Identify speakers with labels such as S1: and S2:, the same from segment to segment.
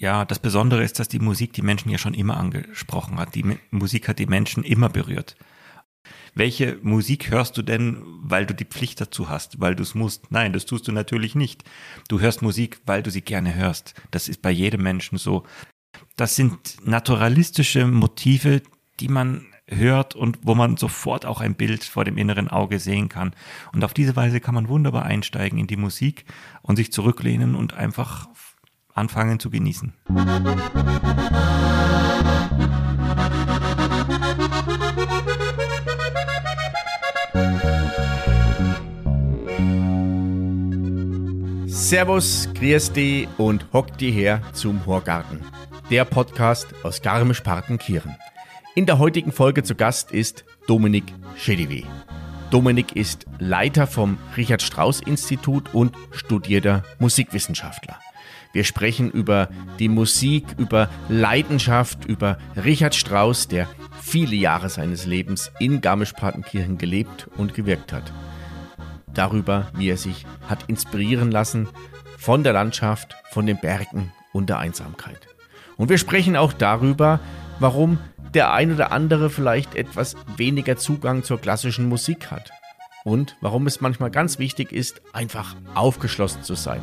S1: ja, das Besondere ist, dass die Musik die Menschen ja schon immer angesprochen hat. Die Musik hat die Menschen immer berührt. Welche Musik hörst du denn, weil du die Pflicht dazu hast, weil du es musst? Nein, das tust du natürlich nicht. Du hörst Musik, weil du sie gerne hörst. Das ist bei jedem Menschen so. Das sind naturalistische Motive, die man hört und wo man sofort auch ein Bild vor dem inneren Auge sehen kann. Und auf diese Weise kann man wunderbar einsteigen in die Musik und sich zurücklehnen und einfach anfangen zu genießen.
S2: Servus, grüß dich und hock die her zum Horgarten. Der Podcast aus Garmisch-Partenkirchen. In der heutigen Folge zu Gast ist Dominik Schediwe. Dominik ist Leiter vom Richard Strauss Institut und studierter Musikwissenschaftler. Wir sprechen über die Musik, über Leidenschaft, über Richard Strauss, der viele Jahre seines Lebens in Garmisch-Partenkirchen gelebt und gewirkt hat. Darüber, wie er sich hat inspirieren lassen von der Landschaft, von den Bergen und der Einsamkeit. Und wir sprechen auch darüber, warum der ein oder andere vielleicht etwas weniger Zugang zur klassischen Musik hat. Und warum es manchmal ganz wichtig ist, einfach aufgeschlossen zu sein.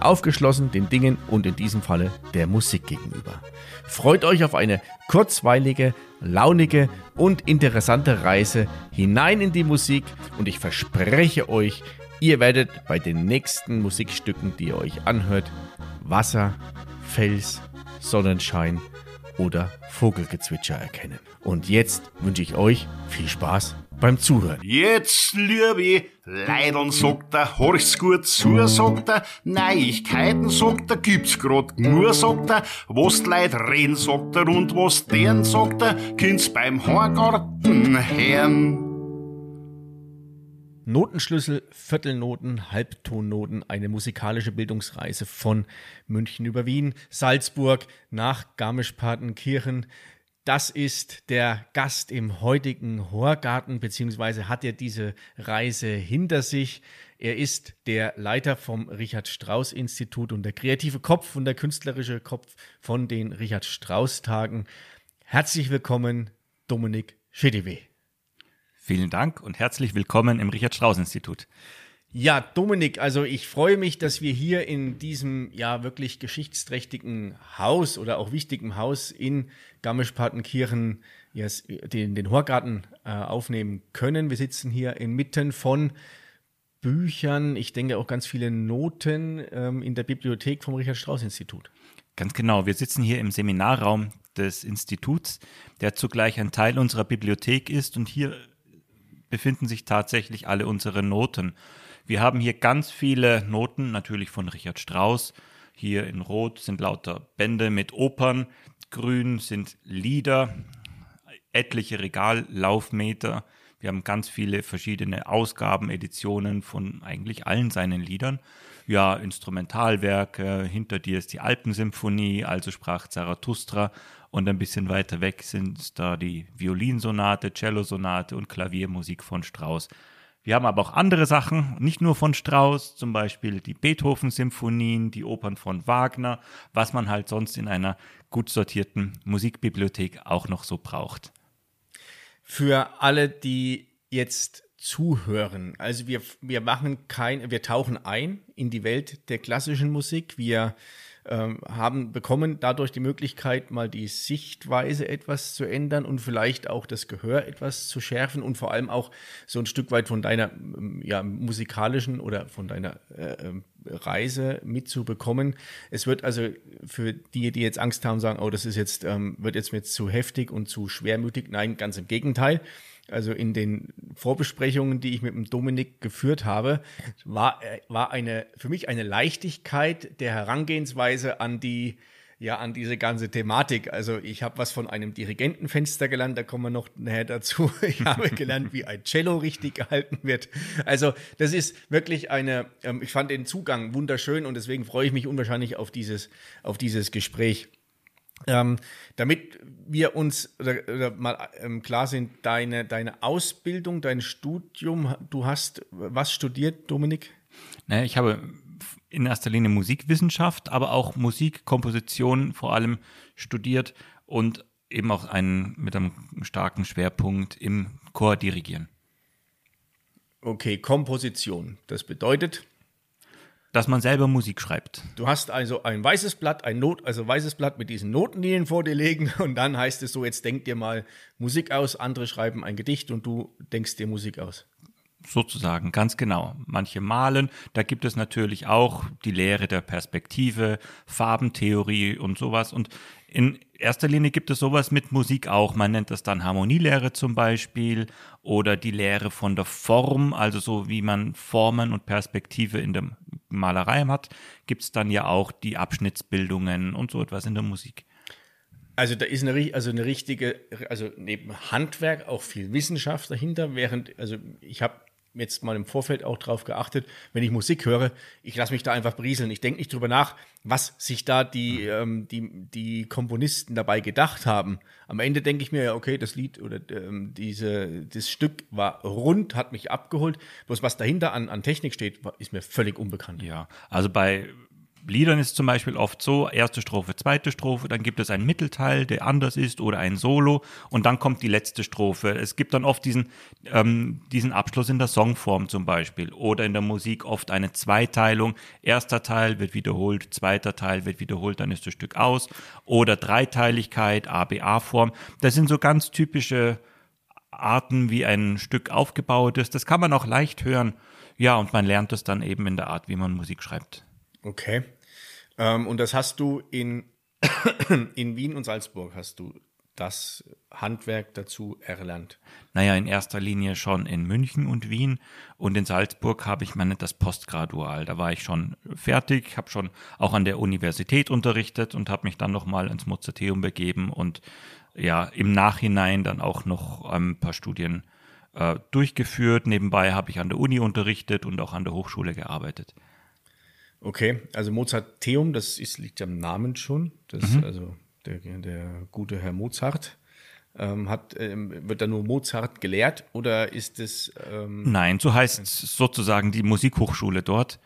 S2: Aufgeschlossen den Dingen und in diesem Falle der Musik gegenüber. Freut euch auf eine kurzweilige, launige und interessante Reise hinein in die Musik und ich verspreche euch, ihr werdet bei den nächsten Musikstücken, die ihr euch anhört, Wasser, Fels, Sonnenschein oder Vogelgezwitscher erkennen. Und jetzt wünsche ich euch viel Spaß beim Zuhören.
S3: Jetzt, liebe Leidern, sagt er, horch's gut zu, sagt er, Neuigkeiten, sagt er, gibt's grad nur, sagt er, was die Leute reden, sagt er, und was deren, sagt er, kind's beim Horgarten hören.
S2: Notenschlüssel, Viertelnoten, Halbtonnoten, eine musikalische Bildungsreise von München über Wien, Salzburg nach Garmisch-Partenkirchen. Das ist der Gast im heutigen Horgarten, beziehungsweise hat er diese Reise hinter sich. Er ist der Leiter vom Richard Strauss Institut und der kreative Kopf und der künstlerische Kopf von den Richard Strauss Tagen. Herzlich willkommen, Dominik Schediwe.
S1: Vielen Dank und herzlich willkommen im Richard Strauss Institut.
S2: Ja, Dominik, also ich freue mich, dass wir hier in diesem ja wirklich geschichtsträchtigen Haus oder auch wichtigen Haus in Garmisch-Partenkirchen yes, den, den Horgarten äh, aufnehmen können. Wir sitzen hier inmitten von Büchern, ich denke auch ganz viele Noten ähm, in der Bibliothek vom Richard Strauss Institut.
S1: Ganz genau, wir sitzen hier im Seminarraum des Instituts, der zugleich ein Teil unserer Bibliothek ist und hier befinden sich tatsächlich alle unsere Noten. Wir haben hier ganz viele Noten, natürlich von Richard Strauss. Hier in Rot sind lauter Bände mit Opern, grün sind Lieder, etliche Regallaufmeter. Wir haben ganz viele verschiedene Ausgaben, Editionen von eigentlich allen seinen Liedern. Ja, Instrumentalwerke, hinter dir ist die Alpensymphonie, also sprach Zarathustra und ein bisschen weiter weg sind da die Violinsonate, Cellosonate und Klaviermusik von Strauss. Wir haben aber auch andere Sachen, nicht nur von Strauss, zum Beispiel die Beethoven-Symphonien, die Opern von Wagner, was man halt sonst in einer gut sortierten Musikbibliothek auch noch so braucht.
S2: Für alle, die jetzt zuhören, also wir, wir machen kein, wir tauchen ein in die Welt der klassischen Musik, wir ähm, haben bekommen dadurch die Möglichkeit, mal die Sichtweise etwas zu ändern und vielleicht auch das Gehör etwas zu schärfen und vor allem auch so ein Stück weit von deiner ähm, ja, musikalischen oder von deiner äh, ähm, Reise mitzubekommen. Es wird also für die, die jetzt Angst haben, sagen, oh, das ist jetzt, ähm, wird jetzt mir zu heftig und zu schwermütig. Nein, ganz im Gegenteil also in den Vorbesprechungen, die ich mit dem Dominik geführt habe, war, äh, war eine, für mich eine Leichtigkeit der Herangehensweise an die, ja, an diese ganze Thematik. Also ich habe was von einem Dirigentenfenster gelernt, da kommen wir noch näher dazu. Ich habe gelernt, wie ein Cello richtig gehalten wird. Also das ist wirklich eine, ähm, ich fand den Zugang wunderschön und deswegen freue ich mich unwahrscheinlich auf dieses, auf dieses Gespräch. Ähm, damit wir uns oder, oder mal ähm, klar sind, deine, deine Ausbildung, dein Studium, du hast was studiert, Dominik?
S1: Naja, ich habe in erster Linie Musikwissenschaft, aber auch Musikkomposition vor allem studiert und eben auch einen, mit einem starken Schwerpunkt im Chor dirigieren.
S2: Okay, Komposition. Das bedeutet,
S1: dass man selber Musik schreibt.
S2: Du hast also ein weißes Blatt, ein Not, also weißes Blatt mit diesen Notenlinien vor dir legen und dann heißt es so, jetzt denk dir mal Musik aus, andere schreiben ein Gedicht und du denkst dir Musik aus.
S1: Sozusagen, ganz genau. Manche malen, da gibt es natürlich auch die Lehre der Perspektive, Farbentheorie und sowas. Und in erster Linie gibt es sowas mit Musik auch. Man nennt das dann Harmonielehre zum Beispiel oder die Lehre von der Form, also so wie man Formen und Perspektive in der Malerei hat, gibt es dann ja auch die Abschnittsbildungen und so etwas in der Musik.
S2: Also da ist eine, also eine richtige, also neben Handwerk auch viel Wissenschaft dahinter, während, also ich habe jetzt mal im Vorfeld auch drauf geachtet, wenn ich Musik höre, ich lasse mich da einfach brieseln. Ich denke nicht drüber nach, was sich da die, ähm, die, die Komponisten dabei gedacht haben. Am Ende denke ich mir, ja, okay, das Lied oder ähm, diese, das Stück war rund, hat mich abgeholt. Bloß was dahinter an, an Technik steht, ist mir völlig unbekannt.
S1: Ja, also bei Liedern ist zum Beispiel oft so, erste Strophe, zweite Strophe, dann gibt es einen Mittelteil, der anders ist oder ein Solo und dann kommt die letzte Strophe. Es gibt dann oft diesen, ähm, diesen Abschluss in der Songform zum Beispiel oder in der Musik oft eine Zweiteilung. Erster Teil wird wiederholt, zweiter Teil wird wiederholt, dann ist das Stück aus oder Dreiteiligkeit, ABA-Form. Das sind so ganz typische Arten, wie ein Stück aufgebaut ist. Das kann man auch leicht hören. Ja, und man lernt es dann eben in der Art, wie man Musik schreibt.
S2: Okay. Ähm, und das hast du in, in Wien und Salzburg, hast du das Handwerk dazu erlernt?
S1: Naja, in erster Linie schon in München und Wien und in Salzburg habe ich meine das Postgradual. Da war ich schon fertig, habe schon auch an der Universität unterrichtet und habe mich dann nochmal ins Mozarteum begeben und ja, im Nachhinein dann auch noch ein paar Studien äh, durchgeführt. Nebenbei habe ich an der Uni unterrichtet und auch an der Hochschule gearbeitet.
S2: Okay, also Mozarteum, das ist, liegt am Namen schon. Das, mhm. Also der, der gute Herr Mozart. Ähm, hat, ähm, wird da nur Mozart gelehrt oder ist es.
S1: Ähm, Nein, so heißt sozusagen die Musikhochschule dort.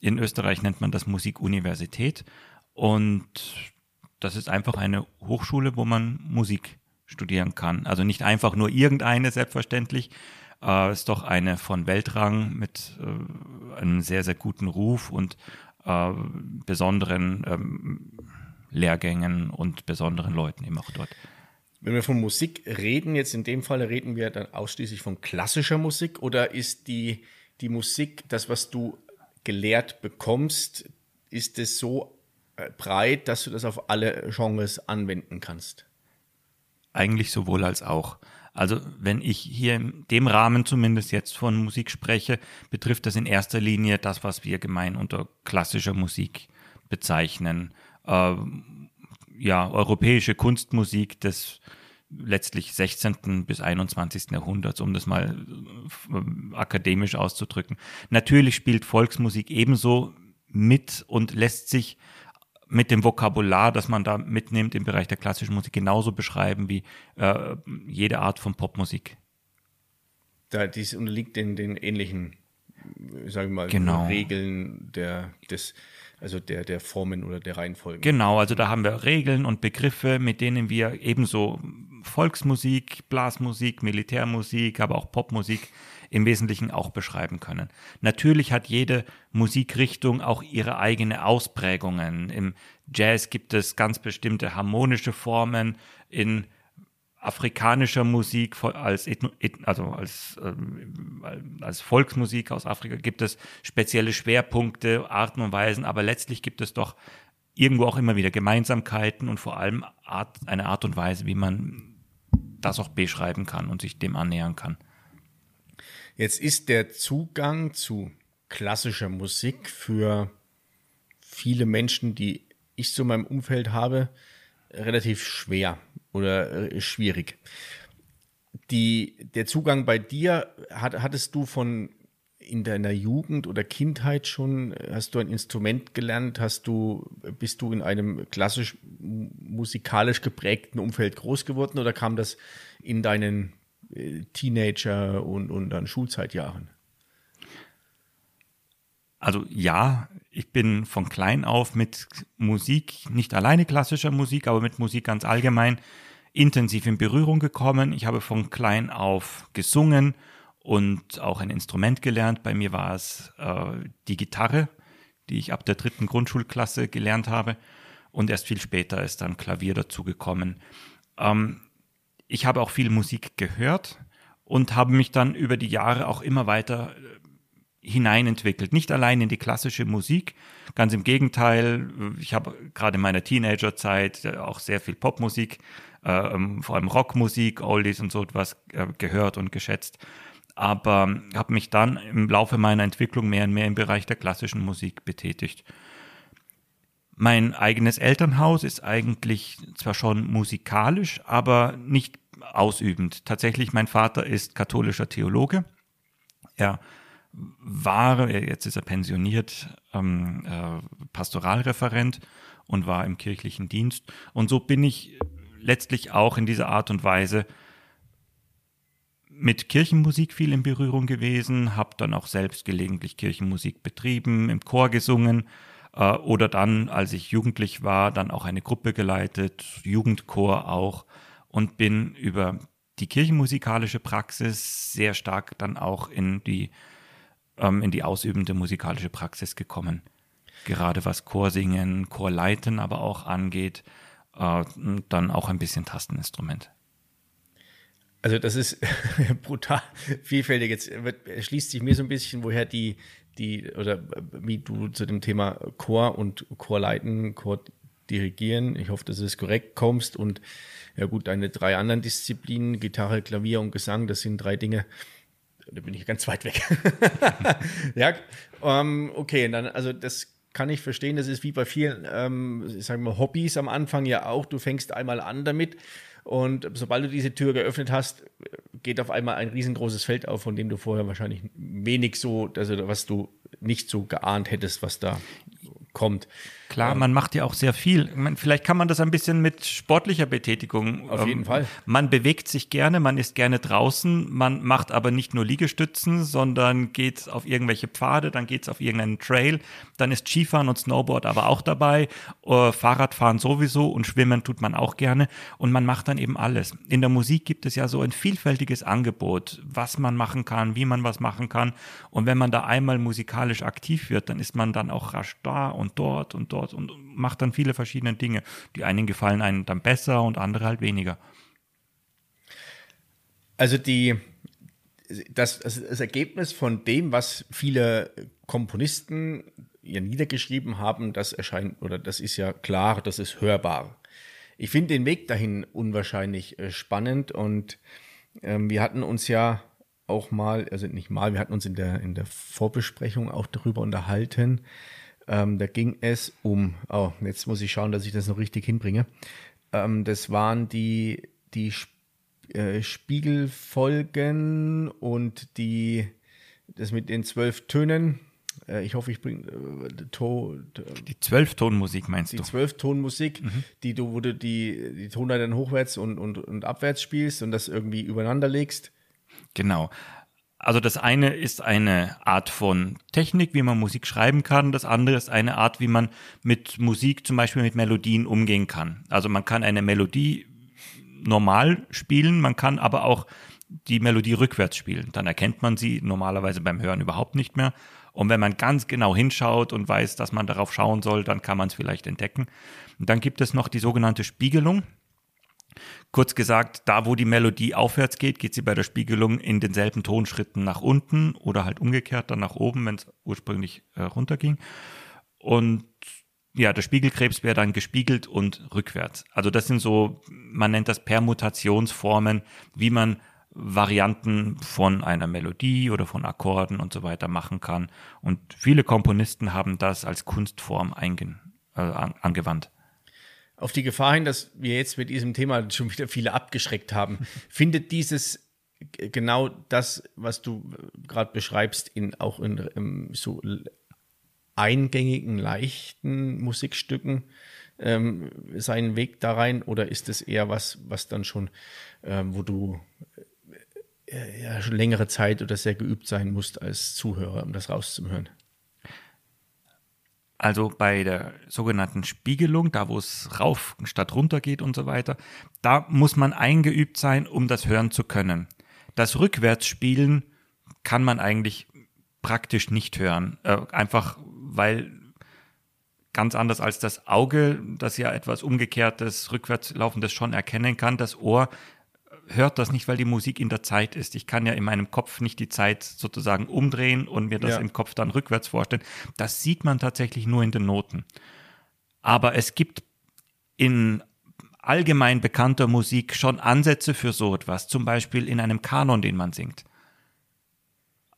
S1: In Österreich nennt man das Musikuniversität. Und das ist einfach eine Hochschule, wo man Musik studieren kann. Also nicht einfach nur irgendeine, selbstverständlich, äh, ist doch eine von Weltrang mit äh, einem sehr, sehr guten Ruf und äh, besonderen ähm, Lehrgängen und besonderen Leuten eben auch dort.
S2: Wenn wir von Musik reden, jetzt in dem Fall reden wir dann ausschließlich von klassischer Musik oder ist die, die Musik, das, was du gelehrt bekommst, ist es so äh, breit, dass du das auf alle Genres anwenden kannst?
S1: Eigentlich sowohl als auch. Also wenn ich hier in dem Rahmen zumindest jetzt von Musik spreche, betrifft das in erster Linie das, was wir gemein unter klassischer Musik bezeichnen. Äh, ja, europäische Kunstmusik des letztlich 16. bis 21. Jahrhunderts, um das mal äh, akademisch auszudrücken. Natürlich spielt Volksmusik ebenso mit und lässt sich mit dem Vokabular, das man da mitnimmt im Bereich der klassischen Musik, genauso beschreiben wie äh, jede Art von Popmusik.
S2: Da, dies unterliegt den, den ähnlichen, sagen wir mal,
S1: genau.
S2: Regeln der, des, also der, der Formen oder der Reihenfolge.
S1: Genau, also da haben wir Regeln und Begriffe, mit denen wir ebenso Volksmusik, Blasmusik, Militärmusik, aber auch Popmusik im Wesentlichen auch beschreiben können. Natürlich hat jede Musikrichtung auch ihre eigene Ausprägungen. Im Jazz gibt es ganz bestimmte harmonische Formen, in afrikanischer Musik als also als ähm, als Volksmusik aus Afrika gibt es spezielle Schwerpunkte, Arten und Weisen, aber letztlich gibt es doch irgendwo auch immer wieder Gemeinsamkeiten und vor allem Art, eine Art und Weise, wie man das auch beschreiben kann und sich dem annähern kann.
S2: Jetzt ist der Zugang zu klassischer Musik für viele Menschen, die ich so in meinem Umfeld habe, relativ schwer oder äh, schwierig. Die, der Zugang bei dir, hat, hattest du von in deiner Jugend oder Kindheit schon, hast du ein Instrument gelernt, hast du, bist du in einem klassisch musikalisch geprägten Umfeld groß geworden oder kam das in deinen Teenager und, und dann Schulzeitjahren?
S1: Also ja, ich bin von klein auf mit Musik, nicht alleine klassischer Musik, aber mit Musik ganz allgemein intensiv in Berührung gekommen. Ich habe von klein auf gesungen und auch ein Instrument gelernt. Bei mir war es äh, die Gitarre, die ich ab der dritten Grundschulklasse gelernt habe. Und erst viel später ist dann Klavier dazugekommen. Ähm, ich habe auch viel Musik gehört und habe mich dann über die Jahre auch immer weiter äh, hineinentwickelt. Nicht allein in die klassische Musik, ganz im Gegenteil. Ich habe gerade in meiner Teenagerzeit äh, auch sehr viel Popmusik, äh, ähm, vor allem Rockmusik, Oldies und so etwas äh, gehört und geschätzt aber habe mich dann im Laufe meiner Entwicklung mehr und mehr im Bereich der klassischen Musik betätigt. Mein eigenes Elternhaus ist eigentlich zwar schon musikalisch, aber nicht ausübend. Tatsächlich, mein Vater ist katholischer Theologe. Er war, jetzt ist er pensioniert, ähm, äh, Pastoralreferent und war im kirchlichen Dienst. Und so bin ich letztlich auch in dieser Art und Weise mit Kirchenmusik viel in Berührung gewesen, habe dann auch selbst gelegentlich Kirchenmusik betrieben, im Chor gesungen oder dann, als ich jugendlich war, dann auch eine Gruppe geleitet, Jugendchor auch und bin über die kirchenmusikalische Praxis sehr stark dann auch in die, ähm, in die ausübende musikalische Praxis gekommen. Gerade was Chorsingen, Chorleiten aber auch angeht, äh, dann auch ein bisschen Tasteninstrument.
S2: Also das ist brutal vielfältig. Jetzt wird, schließt sich mir so ein bisschen, woher die, die, oder wie du zu dem Thema Chor und Chorleiten, Chor dirigieren, ich hoffe, dass es korrekt kommst. Und ja gut, deine drei anderen Disziplinen, Gitarre, Klavier und Gesang, das sind drei Dinge, da bin ich ganz weit weg. ja, ähm, okay, dann, also das kann ich verstehen, das ist wie bei vielen, ähm, sagen wir, Hobbys am Anfang ja auch, du fängst einmal an damit und sobald du diese Tür geöffnet hast, geht auf einmal ein riesengroßes Feld auf, von dem du vorher wahrscheinlich wenig so, also was du nicht so geahnt hättest, was da kommt.
S1: Klar, man macht ja auch sehr viel. Vielleicht kann man das ein bisschen mit sportlicher Betätigung.
S2: Auf jeden ähm, Fall.
S1: Man bewegt sich gerne, man ist gerne draußen, man macht aber nicht nur Liegestützen, sondern geht auf irgendwelche Pfade, dann geht es auf irgendeinen Trail, dann ist Skifahren und Snowboard aber auch dabei, uh, Fahrradfahren sowieso und Schwimmen tut man auch gerne und man macht dann eben alles. In der Musik gibt es ja so ein vielfältiges Angebot, was man machen kann, wie man was machen kann und wenn man da einmal musikalisch aktiv wird, dann ist man dann auch rasch da und dort und dort dort und macht dann viele verschiedene Dinge. Die einen gefallen einem dann besser und andere halt weniger.
S2: Also die, das, das, Ergebnis von dem, was viele Komponisten ja niedergeschrieben haben, das erscheint, oder das ist ja klar, das ist hörbar. Ich finde den Weg dahin unwahrscheinlich äh, spannend und ähm, wir hatten uns ja auch mal, also nicht mal, wir hatten uns in der, in der Vorbesprechung auch darüber unterhalten, ähm, da ging es um, oh, jetzt muss ich schauen, dass ich das noch richtig hinbringe. Ähm, das waren die, die äh, Spiegelfolgen und die, das mit den zwölf Tönen. Äh, ich hoffe, ich bringe äh,
S1: to, die Zwölftonmusik meinst
S2: die
S1: du?
S2: Die Zwölftonmusik, mhm. die du, wo du die, die Tonleiter dann hochwärts und, und, und abwärts spielst und das irgendwie übereinander legst.
S1: Genau. Also das eine ist eine Art von Technik, wie man Musik schreiben kann. Das andere ist eine Art, wie man mit Musik, zum Beispiel mit Melodien umgehen kann. Also man kann eine Melodie normal spielen, man kann aber auch die Melodie rückwärts spielen. Dann erkennt man sie normalerweise beim Hören überhaupt nicht mehr. Und wenn man ganz genau hinschaut und weiß, dass man darauf schauen soll, dann kann man es vielleicht entdecken. Und dann gibt es noch die sogenannte Spiegelung. Kurz gesagt, da wo die Melodie aufwärts geht, geht sie bei der Spiegelung in denselben Tonschritten nach unten oder halt umgekehrt dann nach oben, wenn es ursprünglich äh, runterging. Und ja, der Spiegelkrebs wäre dann gespiegelt und rückwärts. Also das sind so, man nennt das Permutationsformen, wie man Varianten von einer Melodie oder von Akkorden und so weiter machen kann. Und viele Komponisten haben das als Kunstform einge, äh, angewandt
S2: auf die Gefahr hin, dass wir jetzt mit diesem Thema schon wieder viele abgeschreckt haben, findet dieses genau das, was du gerade beschreibst, in, auch in, in so eingängigen, leichten Musikstücken ähm, seinen Weg da rein? Oder ist es eher was, was dann schon, ähm, wo du äh, ja, schon längere Zeit oder sehr geübt sein musst als Zuhörer, um das rauszuhören?
S1: Also bei der sogenannten Spiegelung, da wo es rauf statt runter geht und so weiter, da muss man eingeübt sein, um das hören zu können. Das Rückwärtsspielen kann man eigentlich praktisch nicht hören. Äh, einfach weil ganz anders als das Auge, das ja etwas umgekehrtes, rückwärts laufendes schon erkennen kann, das Ohr hört das nicht, weil die Musik in der Zeit ist. Ich kann ja in meinem Kopf nicht die Zeit sozusagen umdrehen und mir das ja. im Kopf dann rückwärts vorstellen. Das sieht man tatsächlich nur in den Noten. Aber es gibt in allgemein bekannter Musik schon Ansätze für so etwas, zum Beispiel in einem Kanon, den man singt.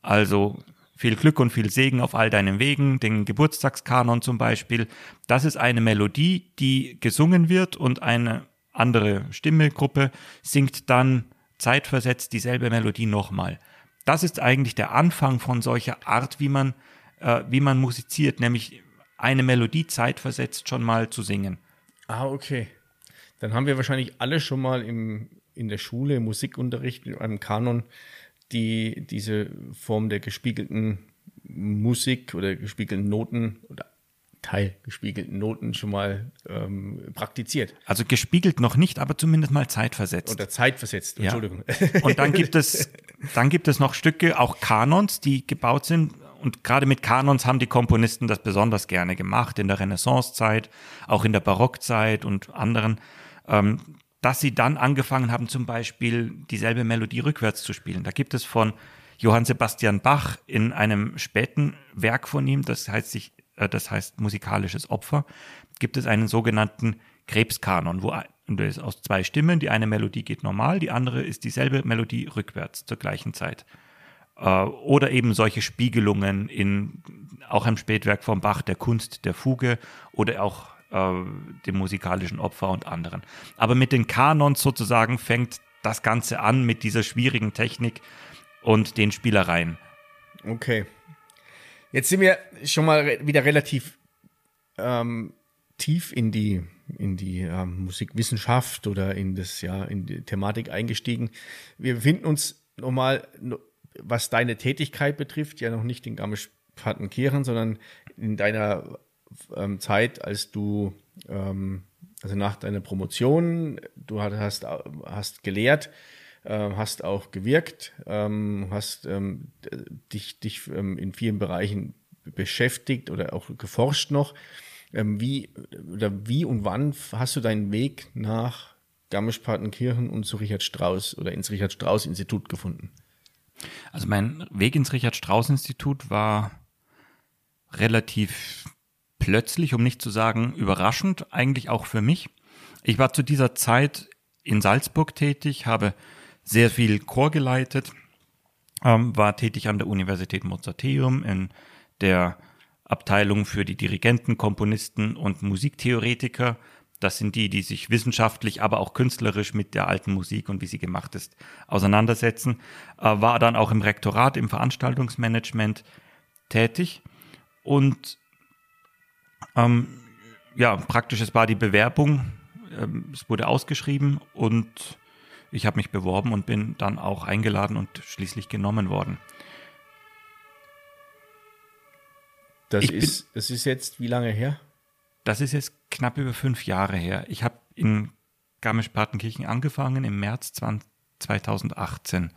S1: Also viel Glück und viel Segen auf all deinen Wegen, den Geburtstagskanon zum Beispiel. Das ist eine Melodie, die gesungen wird und eine andere Stimmegruppe singt dann zeitversetzt dieselbe Melodie nochmal. Das ist eigentlich der Anfang von solcher Art, wie man, äh, wie man musiziert, nämlich eine Melodie zeitversetzt schon mal zu singen.
S2: Ah, okay. Dann haben wir wahrscheinlich alle schon mal im, in der Schule, im Musikunterricht, in einem Kanon, die diese Form der gespiegelten Musik oder gespiegelten Noten oder teilgespiegelten Noten schon mal ähm, praktiziert.
S1: Also gespiegelt noch nicht, aber zumindest mal zeitversetzt.
S2: Oder zeitversetzt, Entschuldigung.
S1: Ja. Und dann gibt es, dann gibt es noch Stücke, auch Kanons, die gebaut sind. Und gerade mit Kanons haben die Komponisten das besonders gerne gemacht, in der Renaissancezeit, auch in der Barockzeit und anderen, ähm, dass sie dann angefangen haben, zum Beispiel dieselbe Melodie rückwärts zu spielen. Da gibt es von Johann Sebastian Bach in einem späten Werk von ihm, das heißt sich das heißt musikalisches Opfer, gibt es einen sogenannten Krebskanon, wo und das ist aus zwei Stimmen, die eine Melodie geht normal, die andere ist dieselbe Melodie rückwärts zur gleichen Zeit. Äh, oder eben solche Spiegelungen in auch im Spätwerk von Bach, der Kunst der Fuge oder auch äh, dem musikalischen Opfer und anderen. Aber mit den Kanons sozusagen fängt das Ganze an mit dieser schwierigen Technik und den Spielereien.
S2: Okay. Jetzt sind wir schon mal wieder relativ ähm, tief in die in die ähm, Musikwissenschaft oder in das ja in die Thematik eingestiegen. Wir befinden uns nochmal, was deine Tätigkeit betrifft, ja noch nicht in Garmisch-Partenkirchen, sondern in deiner ähm, Zeit, als du ähm, also nach deiner Promotion, du hast hast gelehrt äh, hast auch gewirkt, ähm, hast ähm, dich, dich ähm, in vielen Bereichen beschäftigt oder auch geforscht noch. Ähm, wie, oder wie und wann hast du deinen Weg nach Garmisch-Partenkirchen und zu Richard Strauss oder ins Richard Strauss Institut gefunden?
S1: Also mein Weg ins Richard Strauss Institut war relativ plötzlich, um nicht zu sagen überraschend, eigentlich auch für mich. Ich war zu dieser Zeit in Salzburg tätig, habe sehr viel Chor geleitet, ähm, war tätig an der Universität Mozarteum in der Abteilung für die Dirigenten, Komponisten und Musiktheoretiker. Das sind die, die sich wissenschaftlich, aber auch künstlerisch mit der alten Musik und wie sie gemacht ist, auseinandersetzen. Äh, war dann auch im Rektorat, im Veranstaltungsmanagement tätig. Und ähm, ja, praktisch, es war die Bewerbung, ähm, es wurde ausgeschrieben und ich habe mich beworben und bin dann auch eingeladen und schließlich genommen worden.
S2: Das, ist, das ist jetzt wie lange her?
S1: Das ist jetzt knapp über fünf Jahre her. Ich habe in Garmisch-Partenkirchen angefangen im März 2018.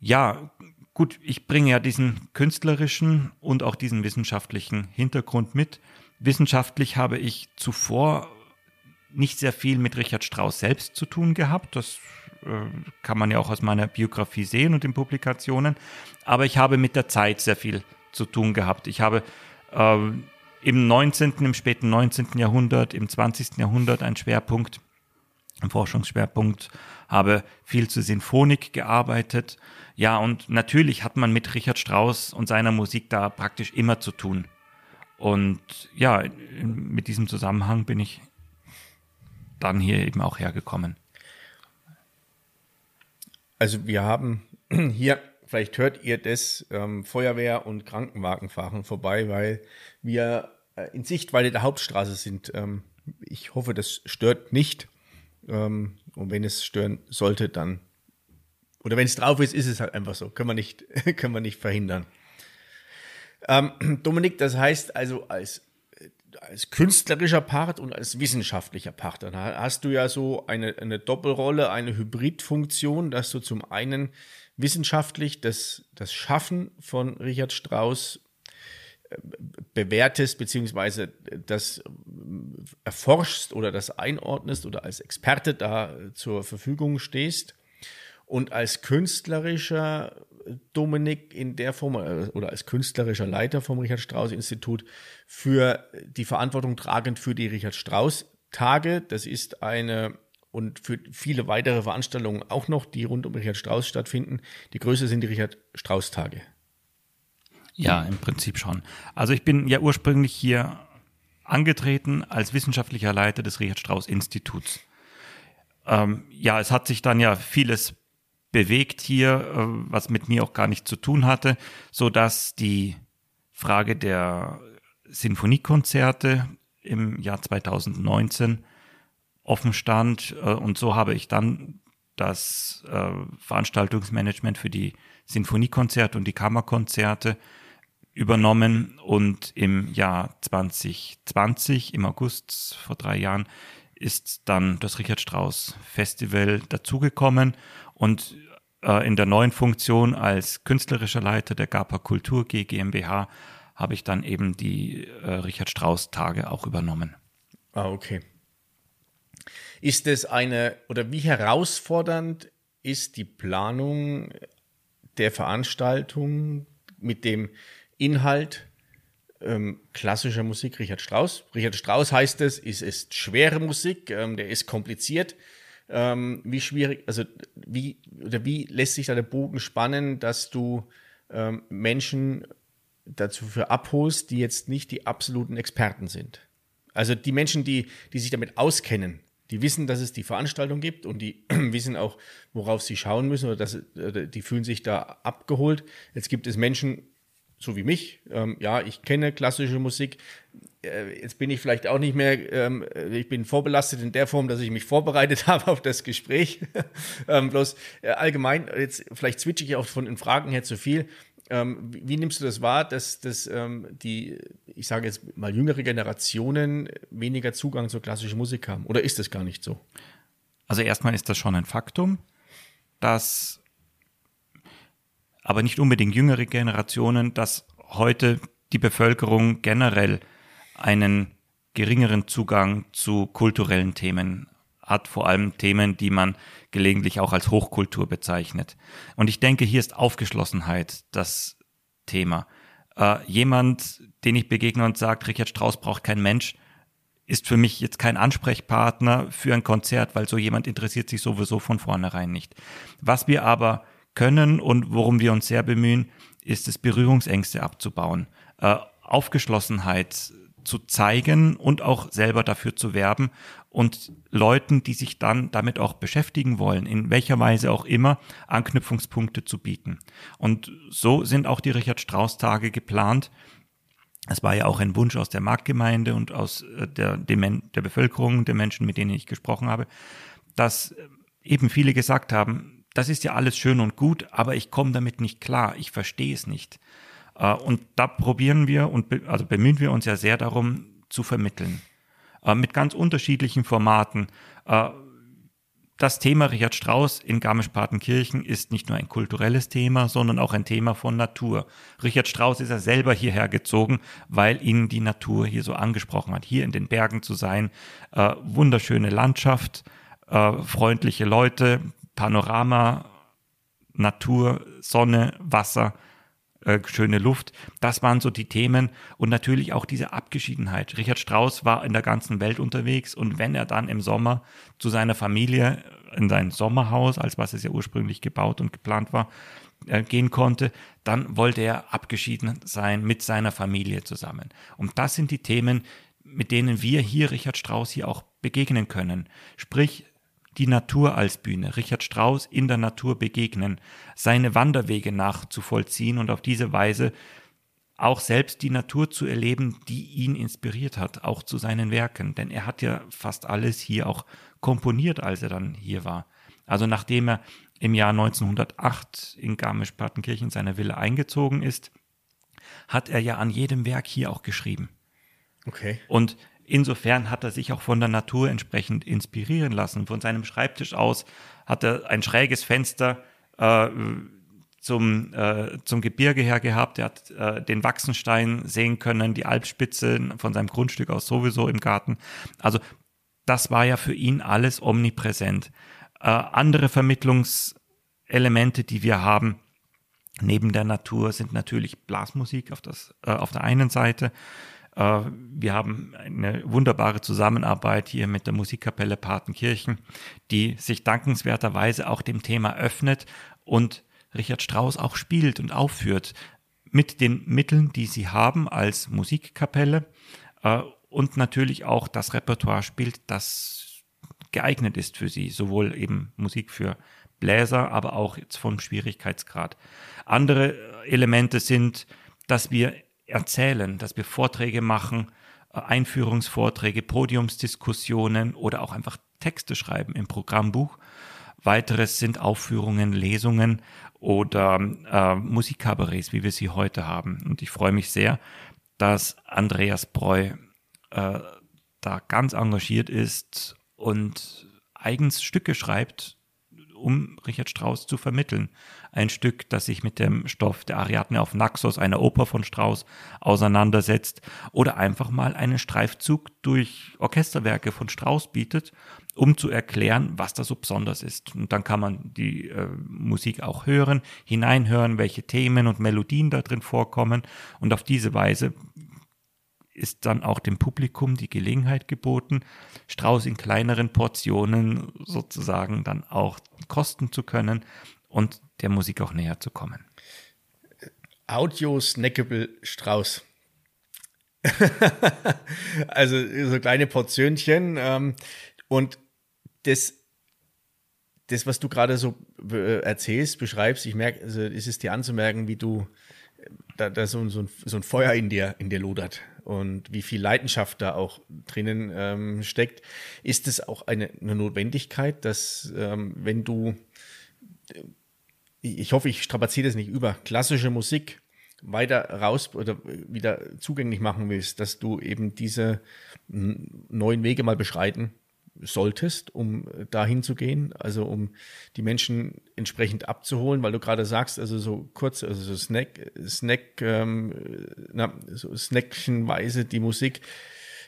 S1: Ja, gut, ich bringe ja diesen künstlerischen und auch diesen wissenschaftlichen Hintergrund mit. Wissenschaftlich habe ich zuvor nicht sehr viel mit Richard Strauss selbst zu tun gehabt. Das äh, kann man ja auch aus meiner Biografie sehen und den Publikationen. Aber ich habe mit der Zeit sehr viel zu tun gehabt. Ich habe äh, im 19., im späten 19. Jahrhundert, im 20. Jahrhundert einen Schwerpunkt, einen Forschungsschwerpunkt, habe viel zur Sinfonik gearbeitet. Ja, und natürlich hat man mit Richard Strauss und seiner Musik da praktisch immer zu tun. Und ja, mit diesem Zusammenhang bin ich dann hier eben auch hergekommen?
S2: Also wir haben hier, vielleicht hört ihr das, ähm, Feuerwehr und Krankenwagen fahren vorbei, weil wir äh, in Sichtweite der Hauptstraße sind. Ähm, ich hoffe, das stört nicht. Ähm, und wenn es stören sollte, dann oder wenn es drauf ist, ist es halt einfach so. Können wir nicht, können wir nicht verhindern. Ähm, Dominik, das heißt also als, als künstlerischer Part und als wissenschaftlicher Part, dann hast du ja so eine, eine Doppelrolle, eine Hybridfunktion, dass du zum einen wissenschaftlich das, das Schaffen von Richard Strauss äh, bewertest, beziehungsweise das erforschst oder das einordnest oder als Experte da zur Verfügung stehst. Und als künstlerischer Dominik in der Form äh, oder als künstlerischer Leiter vom Richard Strauss Institut für die Verantwortung tragend für die Richard Strauss Tage. Das ist eine und für viele weitere Veranstaltungen auch noch, die rund um Richard Strauss stattfinden. Die größte sind die Richard Strauss Tage.
S1: Ja, im Prinzip schon. Also ich bin ja ursprünglich hier angetreten als wissenschaftlicher Leiter des Richard Strauss Instituts. Ähm, ja, es hat sich dann ja vieles bewegt hier, äh, was mit mir auch gar nicht zu tun hatte, so dass die Frage der Sinfoniekonzerte im Jahr 2019 offen stand äh, und so habe ich dann das äh, Veranstaltungsmanagement für die Sinfoniekonzerte und die Kammerkonzerte übernommen und im Jahr 2020, im August vor drei Jahren, ist dann das Richard Strauss Festival dazugekommen und äh, in der neuen Funktion als künstlerischer Leiter der GAPA Kultur GmbH habe ich dann eben die äh, Richard Strauss Tage auch übernommen.
S2: Ah, okay. Ist es eine oder wie herausfordernd ist die Planung der Veranstaltung mit dem Inhalt ähm, klassischer Musik Richard Strauss? Richard Strauss heißt es, ist, ist schwere Musik, ähm, der ist kompliziert. Ähm, wie schwierig, also wie oder wie lässt sich da der Bogen spannen, dass du ähm, Menschen dazu für abholst, die jetzt nicht die absoluten Experten sind? Also die Menschen, die, die sich damit auskennen, die wissen, dass es die Veranstaltung gibt und die wissen auch, worauf sie schauen müssen oder dass, die fühlen sich da abgeholt. Jetzt gibt es Menschen, so wie mich, ähm, ja, ich kenne klassische Musik, äh, jetzt bin ich vielleicht auch nicht mehr, ähm, ich bin vorbelastet in der Form, dass ich mich vorbereitet habe auf das Gespräch. ähm, bloß äh, allgemein, jetzt vielleicht switche ich auch von den Fragen her zu viel. Ähm, wie, wie, nimmst du das wahr, dass, dass ähm, die, ich sage jetzt mal, jüngere Generationen weniger Zugang zur klassischen Musik haben? Oder ist das gar nicht so?
S1: Also erstmal ist das schon ein Faktum, dass aber nicht unbedingt jüngere Generationen, dass heute die Bevölkerung generell einen geringeren Zugang zu kulturellen Themen hat, vor allem Themen, die man gelegentlich auch als Hochkultur bezeichnet. Und ich denke, hier ist Aufgeschlossenheit das Thema. Äh, jemand, den ich begegne und sagt, Richard Strauss braucht kein Mensch, ist für mich jetzt kein Ansprechpartner für ein Konzert, weil so jemand interessiert sich sowieso von vornherein nicht. Was wir aber können und worum wir uns sehr bemühen, ist es, Berührungsängste abzubauen, äh, Aufgeschlossenheit zu zeigen und auch selber dafür zu werben und Leuten, die sich dann damit auch beschäftigen wollen, in welcher Weise auch immer, Anknüpfungspunkte zu bieten. Und so sind auch die Richard Strauss Tage geplant. Es war ja auch ein Wunsch aus der Marktgemeinde und aus äh, der, der Bevölkerung, der Menschen, mit denen ich gesprochen habe, dass eben viele gesagt haben, das ist ja alles schön und gut, aber ich komme damit nicht klar, ich verstehe es nicht. Äh, und da probieren wir und also bemühen wir uns ja sehr darum zu vermitteln. Äh, mit ganz unterschiedlichen Formaten. Äh, das Thema Richard Strauss in Garmisch-Partenkirchen ist nicht nur ein kulturelles Thema, sondern auch ein Thema von Natur. Richard Strauss ist ja selber hierher gezogen, weil ihn die Natur hier so angesprochen hat. Hier in den Bergen zu sein, wunderschöne Landschaft, freundliche Leute, Panorama, Natur, Sonne, Wasser äh, schöne Luft. Das waren so die Themen und natürlich auch diese Abgeschiedenheit. Richard Strauss war in der ganzen Welt unterwegs und wenn er dann im Sommer zu seiner Familie in sein Sommerhaus, als was es ja ursprünglich gebaut und geplant war, äh, gehen konnte, dann wollte er abgeschieden sein mit seiner Familie zusammen. Und das sind die Themen, mit denen wir hier Richard Strauss hier auch begegnen können. Sprich, die Natur als Bühne, Richard Strauss in der Natur begegnen, seine Wanderwege nachzuvollziehen und auf diese Weise auch selbst die Natur zu erleben, die ihn inspiriert hat, auch zu seinen Werken. Denn er hat ja fast alles hier auch komponiert, als er dann hier war. Also nachdem er im Jahr 1908 in Garmisch-Partenkirchen seiner Villa eingezogen ist, hat er ja an jedem Werk hier auch geschrieben.
S2: Okay.
S1: Und insofern hat er sich auch von der Natur entsprechend inspirieren lassen. Von seinem Schreibtisch aus hat er ein schräges Fenster äh, zum, äh, zum Gebirge her gehabt. Er hat äh, den Wachsenstein sehen können, die Alpspitze von seinem Grundstück aus sowieso im Garten. Also das war ja für ihn alles omnipräsent. Äh, andere Vermittlungselemente, die wir haben, neben der Natur sind natürlich Blasmusik auf, das, äh, auf der einen Seite. Äh, wir haben eine wunderbare Zusammenarbeit hier mit der Musikkapelle Patenkirchen, die sich dankenswerterweise auch dem Thema öffnet und Richard Strauss auch spielt und aufführt mit den Mitteln, die sie haben als Musikkapelle äh, und natürlich auch das Repertoire spielt, das geeignet ist für sie, sowohl eben Musik für Bläser, aber auch jetzt vom Schwierigkeitsgrad. Andere Elemente sind, dass wir erzählen, dass wir Vorträge machen, äh, Einführungsvorträge, Podiumsdiskussionen oder auch einfach Texte schreiben im Programmbuch. Weiteres sind Aufführungen, Lesungen oder äh, Musikkabarets, wie wir sie heute haben. Und ich freue mich sehr, dass Andreas Breu äh, da ganz engagiert ist und eigens Stücke schreibt, um Richard Strauss zu vermitteln. Ein Stück, das sich mit dem Stoff der Ariadne auf Naxos, einer Oper von Strauss, auseinandersetzt oder einfach mal einen Streifzug durch Orchesterwerke von Strauss bietet, um zu erklären, was da so besonders ist. Und dann kann man die äh, Musik auch hören, hineinhören, welche Themen und Melodien da drin vorkommen und auf diese Weise ist dann auch dem Publikum die Gelegenheit geboten, Strauß in kleineren Portionen sozusagen dann auch kosten zu können und der Musik auch näher zu kommen.
S2: Audio Snackable Strauß. also so kleine Portionchen. Ähm, und das, das, was du gerade so äh, erzählst, beschreibst, ich merke, also ist es dir anzumerken, wie du da, da so, so, ein, so ein Feuer in dir, in dir lodert und wie viel Leidenschaft da auch drinnen ähm, steckt, ist es auch eine, eine Notwendigkeit, dass ähm, wenn du, ich hoffe, ich strapaziere das nicht über, klassische Musik weiter raus oder wieder zugänglich machen willst, dass du eben diese neuen Wege mal beschreiten solltest, um dahin zu gehen, also um die Menschen entsprechend abzuholen, weil du gerade sagst, also so kurz, also so Snack, Snack, ähm, na, so Snackchenweise die Musik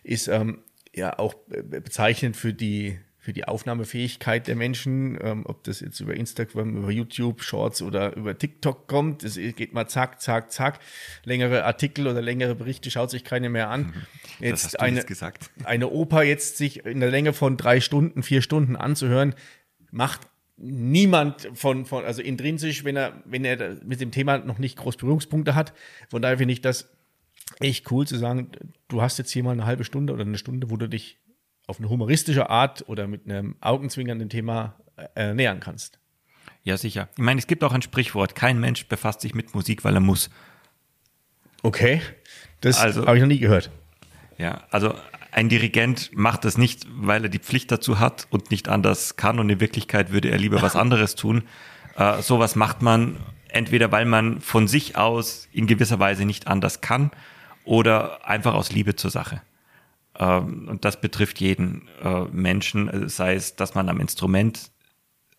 S2: ist ähm, ja auch bezeichnend für die für die Aufnahmefähigkeit der Menschen, ähm, ob das jetzt über Instagram, über YouTube, Shorts oder über TikTok kommt. Es geht mal zack, zack, zack. Längere Artikel oder längere Berichte schaut sich keine mehr an.
S1: Jetzt, jetzt eine, gesagt.
S2: eine Oper jetzt sich in der Länge von drei Stunden, vier Stunden anzuhören, macht niemand von, von, also intrinsisch, wenn er, wenn er mit dem Thema noch nicht groß Berührungspunkte hat. Von daher finde ich das echt cool zu sagen, du hast jetzt hier mal eine halbe Stunde oder eine Stunde, wo du dich auf eine humoristische Art oder mit einem augenzwingernden Thema äh, nähern kannst.
S1: Ja, sicher. Ich meine, es gibt auch ein Sprichwort, kein Mensch befasst sich mit Musik, weil er muss.
S2: Okay, das also, habe ich noch nie gehört.
S1: Ja, also ein Dirigent macht das nicht, weil er die Pflicht dazu hat und nicht anders kann und in Wirklichkeit würde er lieber was anderes tun. Äh, sowas macht man entweder, weil man von sich aus in gewisser Weise nicht anders kann oder einfach aus Liebe zur Sache. Ähm, und das betrifft jeden äh, Menschen, äh, sei es, dass man am Instrument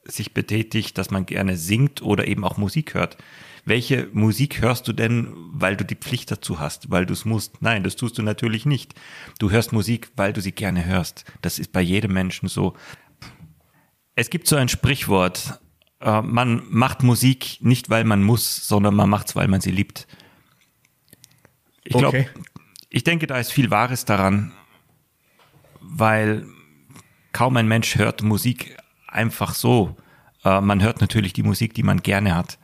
S1: sich betätigt, dass man gerne singt oder eben auch Musik hört. Welche Musik hörst du denn, weil du die Pflicht dazu hast, weil du es musst? Nein, das tust du natürlich nicht. Du hörst Musik, weil du sie gerne hörst. Das ist bei jedem Menschen so. Es gibt so ein Sprichwort, äh, man macht Musik nicht, weil man muss, sondern man macht es, weil man sie liebt. Ich glaube, okay. ich denke, da ist viel Wahres daran weil kaum ein Mensch hört Musik einfach so. Äh, man hört natürlich die Musik, die man gerne hat.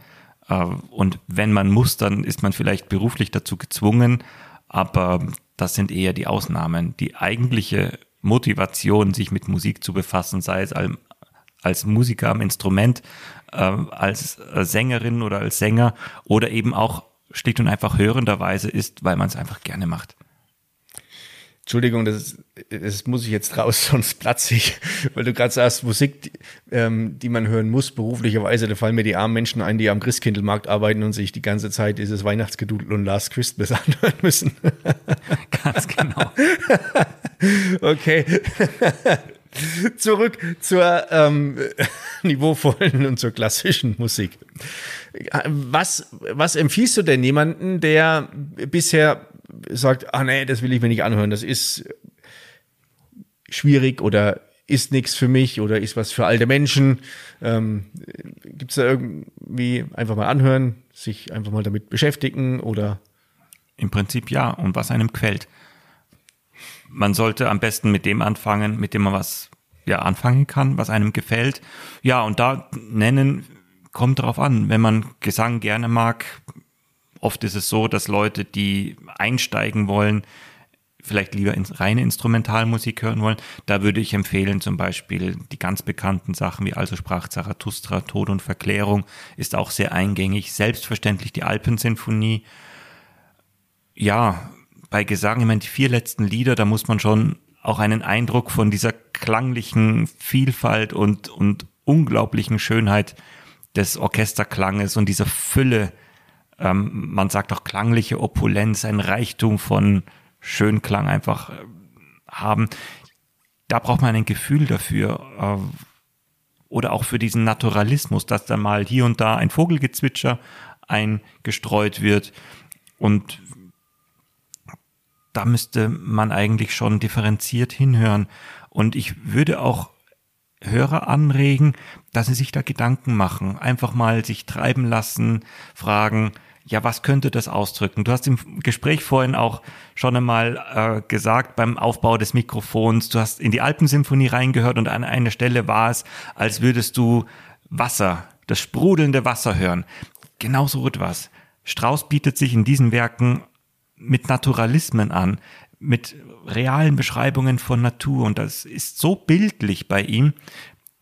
S1: Äh, und wenn man muss, dann ist man vielleicht beruflich dazu gezwungen, aber das sind eher die Ausnahmen. Die eigentliche Motivation, sich mit Musik zu befassen, sei es als, Musiker am Instrument, äh, als Sängerin oder als Sänger oder eben auch schlicht und einfach hörenderweise ist, weil man es einfach gerne macht.
S2: Entschuldigung, das, das muss ich jetzt raus, sonst platze ich, weil du gerade sagst, Musik, die, ähm, die man hören muss, beruflicherweise, da fallen mir die armen Menschen ein, die am Christkindlmarkt arbeiten und sich die ganze Zeit dieses Weihnachtsgedudel und Last Christmas anhören müssen.
S1: Ganz genau.
S2: okay. Zurück zur ähm, niveauvollen und zur klassischen Musik. Was, was empfiehlst du denn jemanden, der bisher sagt, ah nee, das will ich mir nicht anhören, das ist schwierig oder ist nichts für mich oder ist was für alte Menschen. Ähm, Gibt es da irgendwie einfach mal anhören, sich einfach mal damit beschäftigen oder?
S1: Im Prinzip ja, und was einem quält. Man sollte am besten mit dem anfangen, mit dem man was ja anfangen kann, was einem gefällt. Ja, und da nennen kommt drauf an, wenn man Gesang gerne mag, Oft ist es so, dass Leute, die einsteigen wollen, vielleicht lieber ins reine Instrumentalmusik hören wollen, da würde ich empfehlen, zum Beispiel die ganz bekannten Sachen wie Also sprach Zarathustra, Tod und Verklärung, ist auch sehr eingängig. Selbstverständlich die Alpensinfonie. Ja, bei Gesang, ich meine, die vier letzten Lieder, da muss man schon auch einen Eindruck von dieser klanglichen Vielfalt und, und unglaublichen Schönheit des Orchesterklanges und dieser Fülle ähm, man sagt auch klangliche Opulenz, ein Reichtum von Schönklang einfach äh, haben. Da braucht man ein Gefühl dafür. Äh, oder auch für diesen Naturalismus, dass da mal hier und da ein Vogelgezwitscher eingestreut wird. Und da müsste man eigentlich schon differenziert hinhören. Und ich würde auch Hörer anregen, dass sie sich da Gedanken machen, einfach mal sich treiben lassen, fragen, ja, was könnte das ausdrücken? Du hast im Gespräch vorhin auch schon einmal äh, gesagt beim Aufbau des Mikrofons, du hast in die Alpensymphonie reingehört und an einer Stelle war es, als würdest du Wasser, das sprudelnde Wasser hören. Genauso etwas. Strauss bietet sich in diesen Werken mit Naturalismen an, mit realen Beschreibungen von Natur und das ist so bildlich bei ihm,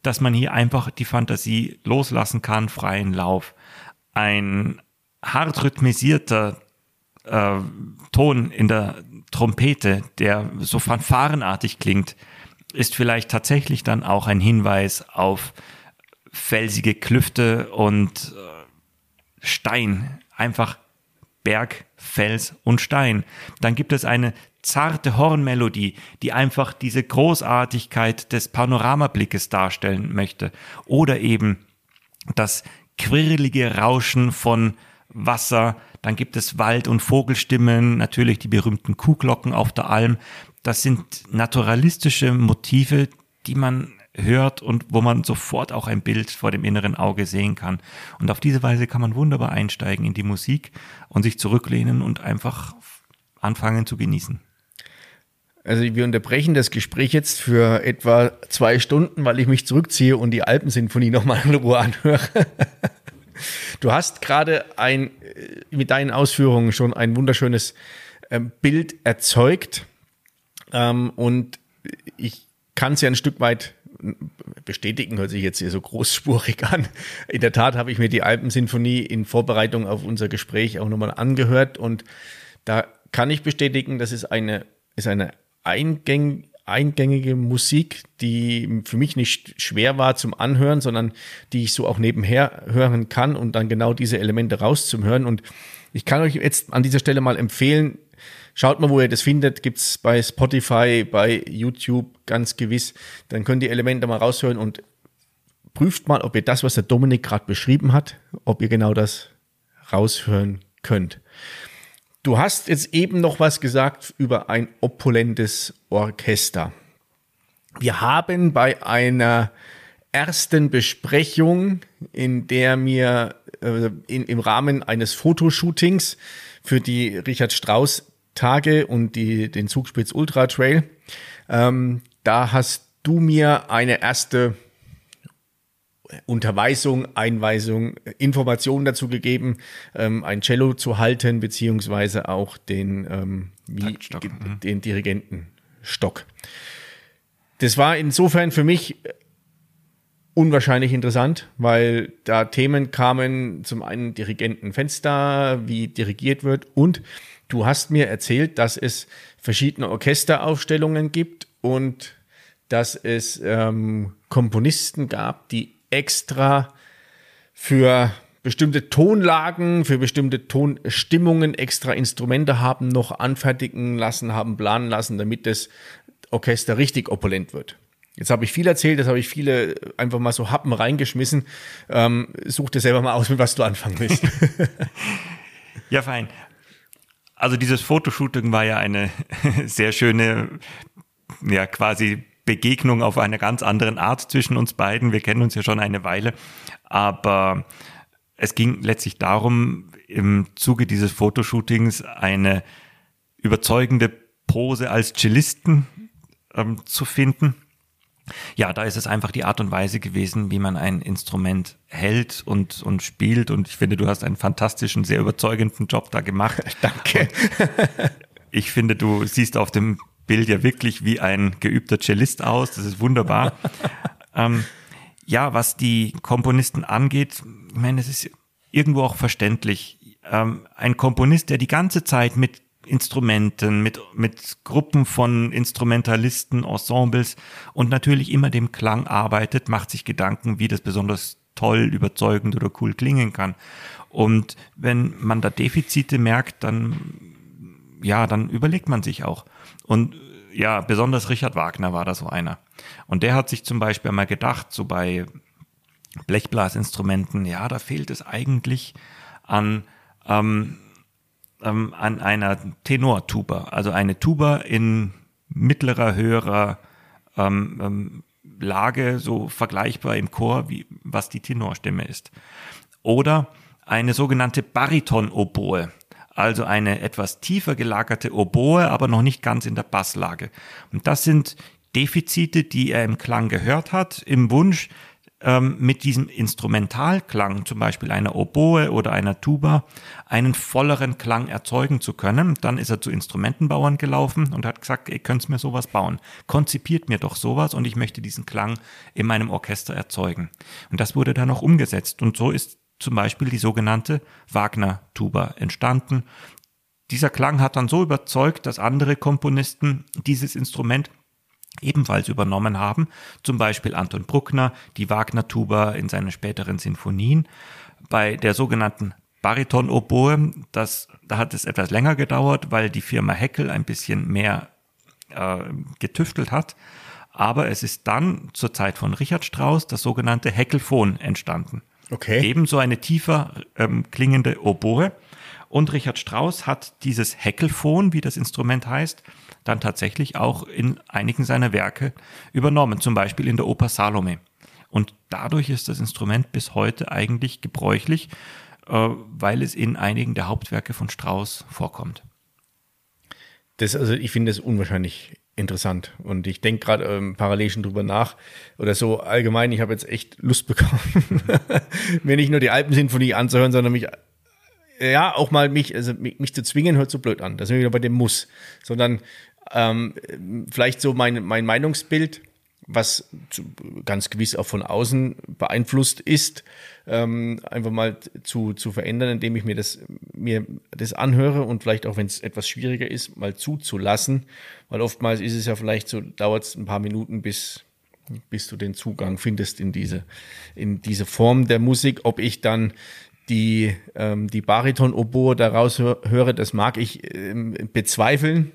S1: dass man hier einfach die Fantasie loslassen kann, freien Lauf. Ein hart rhythmisierter äh, Ton in der Trompete, der so fanfarenartig klingt, ist vielleicht tatsächlich dann auch ein Hinweis auf felsige Klüfte und äh, Stein. Einfach Berg, Fels und Stein. Dann gibt es eine zarte Hornmelodie, die einfach diese Großartigkeit des Panoramablickes darstellen möchte. Oder eben das quirlige Rauschen von Wasser, dann gibt es Wald- und Vogelstimmen, natürlich die berühmten Kuhglocken auf der Alm. Das sind naturalistische Motive, die man hört und wo man sofort auch ein Bild vor dem inneren Auge sehen kann. Und auf diese Weise kann man wunderbar einsteigen in die Musik und sich zurücklehnen und einfach anfangen zu genießen.
S2: Also wir unterbrechen das Gespräch jetzt für etwa zwei Stunden, weil ich mich zurückziehe und die Alpensinfonie nochmal in Ruhe anhöre. Du hast gerade ein, äh, mit deinen Ausführungen schon ein wunderschönes ähm, Bild erzeugt. Ähm, und ich kann es ja ein Stück weit bestätigen, hört sich jetzt hier so großspurig an. In der Tat habe ich mir die Alpensinfonie in Vorbereitung auf unser Gespräch auch nochmal angehört und da kann ich bestätigen, das ist eine, ist eine eingäng, eingängige Musik, die für mich nicht schwer war zum Anhören, sondern die ich so auch nebenher hören kann und dann genau diese Elemente rauszuhören. Und ich kann euch jetzt an dieser Stelle mal empfehlen, schaut mal, wo ihr das findet. Gibt's bei Spotify, bei YouTube ganz gewiss. Dann könnt ihr Elemente mal raushören und prüft mal, ob ihr das, was der Dominik gerade beschrieben hat, ob ihr genau das raushören könnt. Du hast jetzt eben noch was gesagt über ein opulentes Orchester. Wir haben bei einer ersten Besprechung, in der mir äh, in, im Rahmen eines Fotoshootings für die Richard Strauss Tage und die, den Zugspitz Ultra Trail, ähm, da hast du mir eine erste Unterweisung, Einweisung, Informationen dazu gegeben, ähm, ein Cello zu halten, beziehungsweise auch den, ähm, wie, mhm. den Dirigentenstock. Das war insofern für mich unwahrscheinlich interessant, weil da Themen kamen, zum einen Dirigentenfenster, wie dirigiert wird und du hast mir erzählt, dass es verschiedene Orchesteraufstellungen gibt und dass es ähm, Komponisten gab, die extra für bestimmte Tonlagen, für bestimmte Tonstimmungen extra Instrumente haben noch anfertigen lassen, haben planen lassen, damit das Orchester richtig opulent wird. Jetzt habe ich viel erzählt, das habe ich viele einfach mal so Happen reingeschmissen. Ähm, such dir selber mal aus, mit was du anfangen willst.
S1: ja, fein. Also dieses Fotoshooting war ja eine sehr schöne, ja quasi Begegnung auf einer ganz anderen Art zwischen uns beiden. Wir kennen uns ja schon eine Weile, aber es ging letztlich darum, im Zuge dieses Fotoshootings eine überzeugende Pose als Cellisten ähm, zu finden ja, da ist es einfach die Art und Weise gewesen, wie man ein Instrument hält und, und spielt. Und ich finde, du hast einen fantastischen, sehr überzeugenden Job da gemacht.
S2: Danke.
S1: ich finde, du siehst auf dem Bild ja wirklich wie ein geübter Cellist aus. Das ist wunderbar. ähm, ja, was die Komponisten angeht, ich meine, es ist irgendwo auch verständlich. Ähm, ein Komponist, der die ganze Zeit mit Instrumenten, mit, mit Gruppen von Instrumentalisten, Ensembles und natürlich immer dem Klang arbeitet, macht sich Gedanken, wie das besonders toll, überzeugend oder cool klingen kann. Und wenn man da Defizite merkt, dann, ja, dann überlegt man sich auch. Und ja, besonders Richard Wagner war da so einer. Und der hat sich zum Beispiel mal gedacht, so bei Blechblasinstrumenten, ja, da fehlt es eigentlich an, ähm, ähm, an einer Tenortuba, also eine Tuba in mittlerer, höherer ähm, ähm, Lage, so vergleichbar im Chor, wie was die Tenorstimme ist. Oder eine sogenannte Bariton-Oboe, also eine etwas tiefer gelagerte Oboe, aber noch nicht ganz in der Basslage. Und das sind Defizite, die er im Klang gehört hat, im Wunsch, ähm, mit diesem Instrumentalklang, zum Beispiel einer Oboe oder einer Tuba, einen volleren Klang erzeugen zu können. Dann ist er zu Instrumentenbauern gelaufen und hat gesagt, ihr könnt mir sowas bauen. Konzipiert mir doch sowas und ich möchte diesen Klang in meinem Orchester erzeugen. Und das wurde dann auch umgesetzt. Und so ist zum Beispiel die sogenannte Wagner-Tuba entstanden. Dieser Klang hat dann so überzeugt, dass andere Komponisten dieses Instrument ebenfalls übernommen haben, zum Beispiel Anton Bruckner, die Wagner-Tuba in seinen späteren Sinfonien. Bei der sogenannten Bariton-Oboe, das, da hat es etwas länger gedauert, weil die Firma Heckel ein bisschen mehr äh, getüftelt hat. Aber es ist dann zur Zeit von Richard Strauss das sogenannte Heckelphon entstanden.
S2: Okay.
S1: Ebenso eine tiefer ähm, klingende Oboe. Und Richard Strauss hat dieses Heckelphon, wie das Instrument heißt, dann tatsächlich auch in einigen seiner Werke übernommen, zum Beispiel in der Oper Salome. Und dadurch ist das Instrument bis heute eigentlich gebräuchlich, äh, weil es in einigen der Hauptwerke von Strauss vorkommt.
S2: Das, also ich finde das unwahrscheinlich interessant. Und ich denke gerade ähm, parallel schon drüber nach oder so allgemein, ich habe jetzt echt Lust bekommen, mir nicht nur die Alpensinfonie anzuhören, sondern mich ja auch mal mich, also mich, mich zu zwingen, hört so blöd an. Das sind wir wieder bei dem Muss. Sondern ähm, vielleicht so mein, mein Meinungsbild, was ganz gewiss auch von außen beeinflusst ist, ähm, einfach mal zu, zu verändern, indem ich mir das, mir das anhöre und vielleicht auch, wenn es etwas schwieriger ist, mal zuzulassen. Weil oftmals ist es ja vielleicht so, dauert es ein paar Minuten, bis, bis du den Zugang findest in diese, in diese Form der Musik. Ob ich dann die, ähm, die Bariton-Oboe daraus höre, das mag ich ähm, bezweifeln.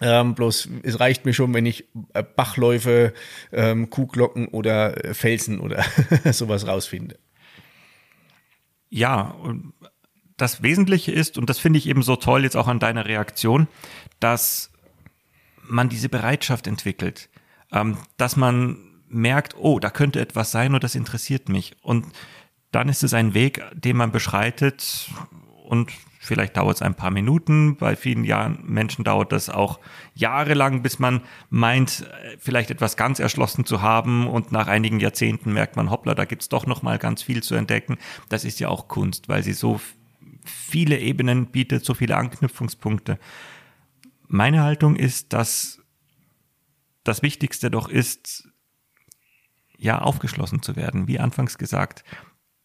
S2: Ähm, bloß es reicht mir schon, wenn ich äh, Bachläufe, ähm, Kuhglocken oder äh, Felsen oder sowas rausfinde.
S1: Ja, und das Wesentliche ist, und das finde ich eben so toll jetzt auch an deiner Reaktion, dass man diese Bereitschaft entwickelt, ähm, dass man merkt, oh, da könnte etwas sein und das interessiert mich. Und dann ist es ein Weg, den man beschreitet und vielleicht dauert es ein paar Minuten. Bei vielen Jahren Menschen dauert das auch jahrelang, bis man meint, vielleicht etwas ganz erschlossen zu haben und nach einigen Jahrzehnten merkt man, hoppla, da gibt's doch noch mal ganz viel zu entdecken. Das ist ja auch Kunst, weil sie so viele Ebenen bietet, so viele Anknüpfungspunkte. Meine Haltung ist, dass das Wichtigste doch ist, ja, aufgeschlossen zu werden, wie anfangs gesagt,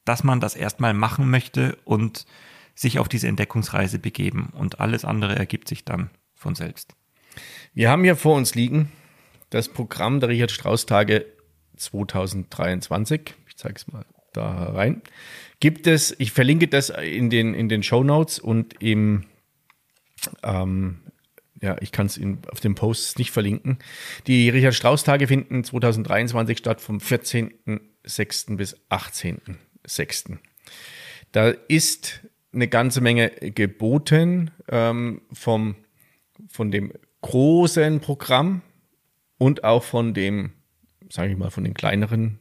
S1: dass man das erstmal machen möchte und sich auf diese Entdeckungsreise begeben und alles andere ergibt sich dann von selbst.
S2: Wir haben hier vor uns liegen das Programm der Richard Strauss Tage 2023. Ich zeige es mal da rein. Gibt es, ich verlinke das in den, in den Show Notes und im, ähm, ja, ich kann es auf dem Post nicht verlinken. Die Richard Strauss Tage finden 2023 statt vom 14.06. bis 18.06. Da ist eine ganze Menge geboten ähm, vom, von dem großen Programm und auch von dem, sage ich mal, von den kleineren,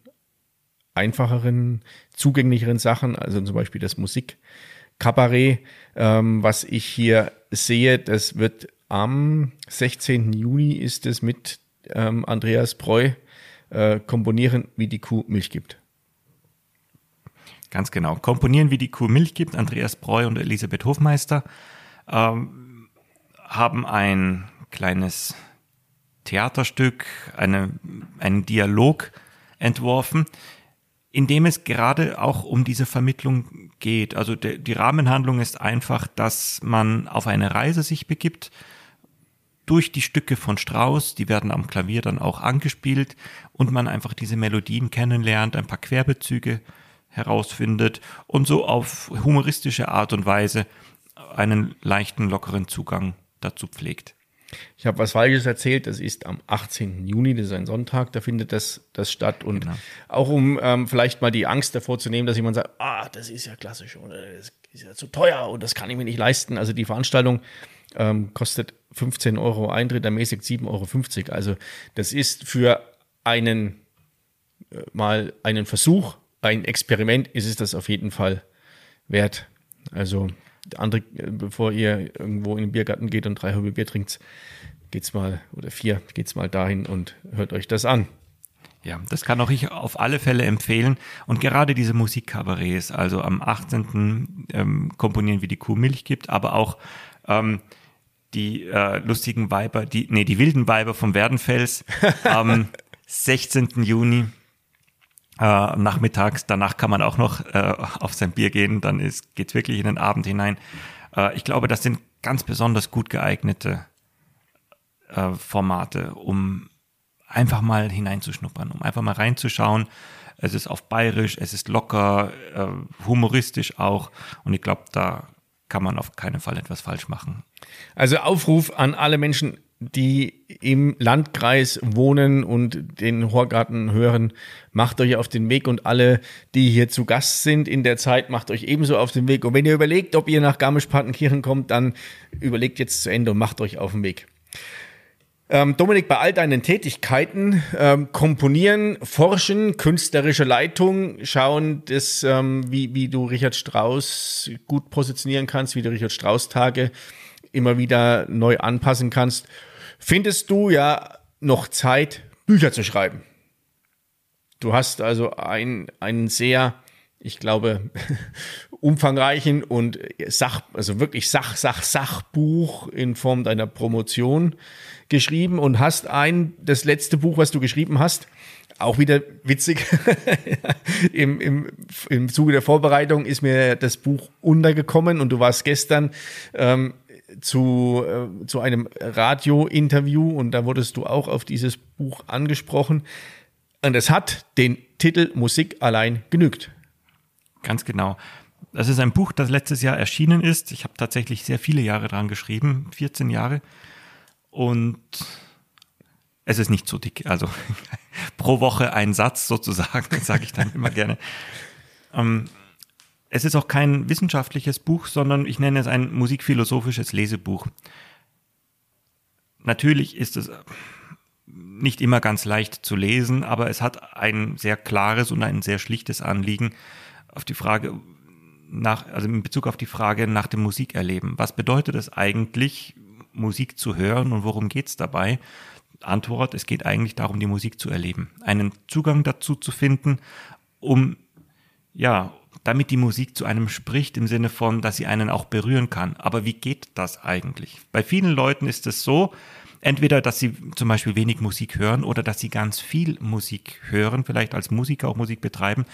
S2: einfacheren, zugänglicheren Sachen, also zum Beispiel das Musikkabarett, ähm, was ich hier sehe, das wird am 16. Juni ist es mit ähm, Andreas Breu äh, komponieren, wie die Kuh Milch gibt.
S1: Ganz genau. Komponieren, wie die Kuh Milch gibt. Andreas Breu und Elisabeth Hofmeister ähm, haben ein kleines Theaterstück, eine, einen Dialog entworfen, in dem es gerade auch um diese Vermittlung geht. Also de, die Rahmenhandlung ist einfach, dass man auf eine Reise sich begibt durch die Stücke von Strauss, die werden am Klavier dann auch angespielt und man einfach diese Melodien kennenlernt, ein paar Querbezüge herausfindet und so auf humoristische Art und Weise einen leichten, lockeren Zugang dazu pflegt.
S2: Ich habe was Falsches erzählt, das ist am 18. Juni, das ist ein Sonntag, da findet das, das statt. Und genau. auch um ähm, vielleicht mal die Angst davor zu nehmen, dass jemand sagt, ah, das ist ja klassisch oder das ist ja zu teuer und das kann ich mir nicht leisten. Also die Veranstaltung ähm, kostet 15 Euro Eintritt, ermäßigt 7,50 Euro. Also das ist für einen äh, mal einen Versuch ein Experiment ist es das auf jeden Fall wert. Also andere, bevor ihr irgendwo in den Biergarten geht und drei halbe Bier trinkt, geht's mal, oder vier, geht's mal dahin und hört euch das an.
S1: Ja, das kann auch ich auf alle Fälle empfehlen. Und gerade diese Musikkabarets, also am 18. Ähm, komponieren, wie die Kuh Milch gibt, aber auch ähm, die äh, lustigen Weiber, die, nee, die wilden Weiber vom Werdenfels am 16. Juni äh, nachmittags. Danach kann man auch noch äh, auf sein Bier gehen, dann ist, geht's wirklich in den Abend hinein. Äh, ich glaube, das sind ganz besonders gut geeignete äh, Formate, um einfach mal hineinzuschnuppern, um einfach mal reinzuschauen. Es ist auf bayerisch, es ist locker, äh, humoristisch auch. Und ich glaube, da kann man auf keinen Fall etwas falsch machen.
S2: Also Aufruf an alle Menschen, die im Landkreis wohnen und den Horgarten hören, macht euch auf den Weg und alle, die hier zu Gast sind in der Zeit, macht euch ebenso auf den Weg. Und wenn ihr überlegt, ob ihr nach Garmisch-Partenkirchen kommt, dann überlegt jetzt zu Ende und macht euch auf den Weg. Ähm, Dominik, bei all deinen Tätigkeiten, ähm, komponieren, forschen, künstlerische Leitung, schauen, dass, ähm, wie, wie du Richard Strauss gut positionieren kannst, wie du Richard Strauss Tage immer wieder neu anpassen kannst findest du ja noch Zeit, Bücher zu schreiben. Du hast also ein, einen sehr, ich glaube, umfangreichen und Sach, also wirklich Sach, Sach, Sachbuch in Form deiner Promotion geschrieben und hast ein, das letzte Buch, was du geschrieben hast, auch wieder witzig. Im, im, Im Zuge der Vorbereitung ist mir das Buch untergekommen und du warst gestern ähm, zu, äh, zu einem Radio-Interview und da wurdest du auch auf dieses Buch angesprochen. Und es hat den Titel Musik allein genügt.
S1: Ganz genau. Das ist ein Buch, das letztes Jahr erschienen ist. Ich habe tatsächlich sehr viele Jahre dran geschrieben, 14 Jahre. Und es ist nicht so dick. Also pro Woche ein Satz sozusagen, sage ich dann immer gerne. Ähm, es ist auch kein wissenschaftliches Buch, sondern ich nenne es ein musikphilosophisches Lesebuch. Natürlich ist es nicht immer ganz leicht zu lesen, aber es hat ein sehr klares und ein sehr schlichtes Anliegen auf die Frage nach, also in Bezug auf die Frage nach dem Musikerleben. Was bedeutet es eigentlich, Musik zu hören und worum geht es dabei? Antwort, es geht eigentlich darum, die Musik zu erleben, einen Zugang dazu zu finden, um ja, damit die Musik zu einem spricht im Sinne von, dass sie einen auch berühren kann. Aber wie geht das eigentlich? Bei vielen Leuten ist es so, entweder, dass sie zum Beispiel wenig Musik hören oder dass sie ganz viel Musik hören, vielleicht als Musiker auch Musik betreiben,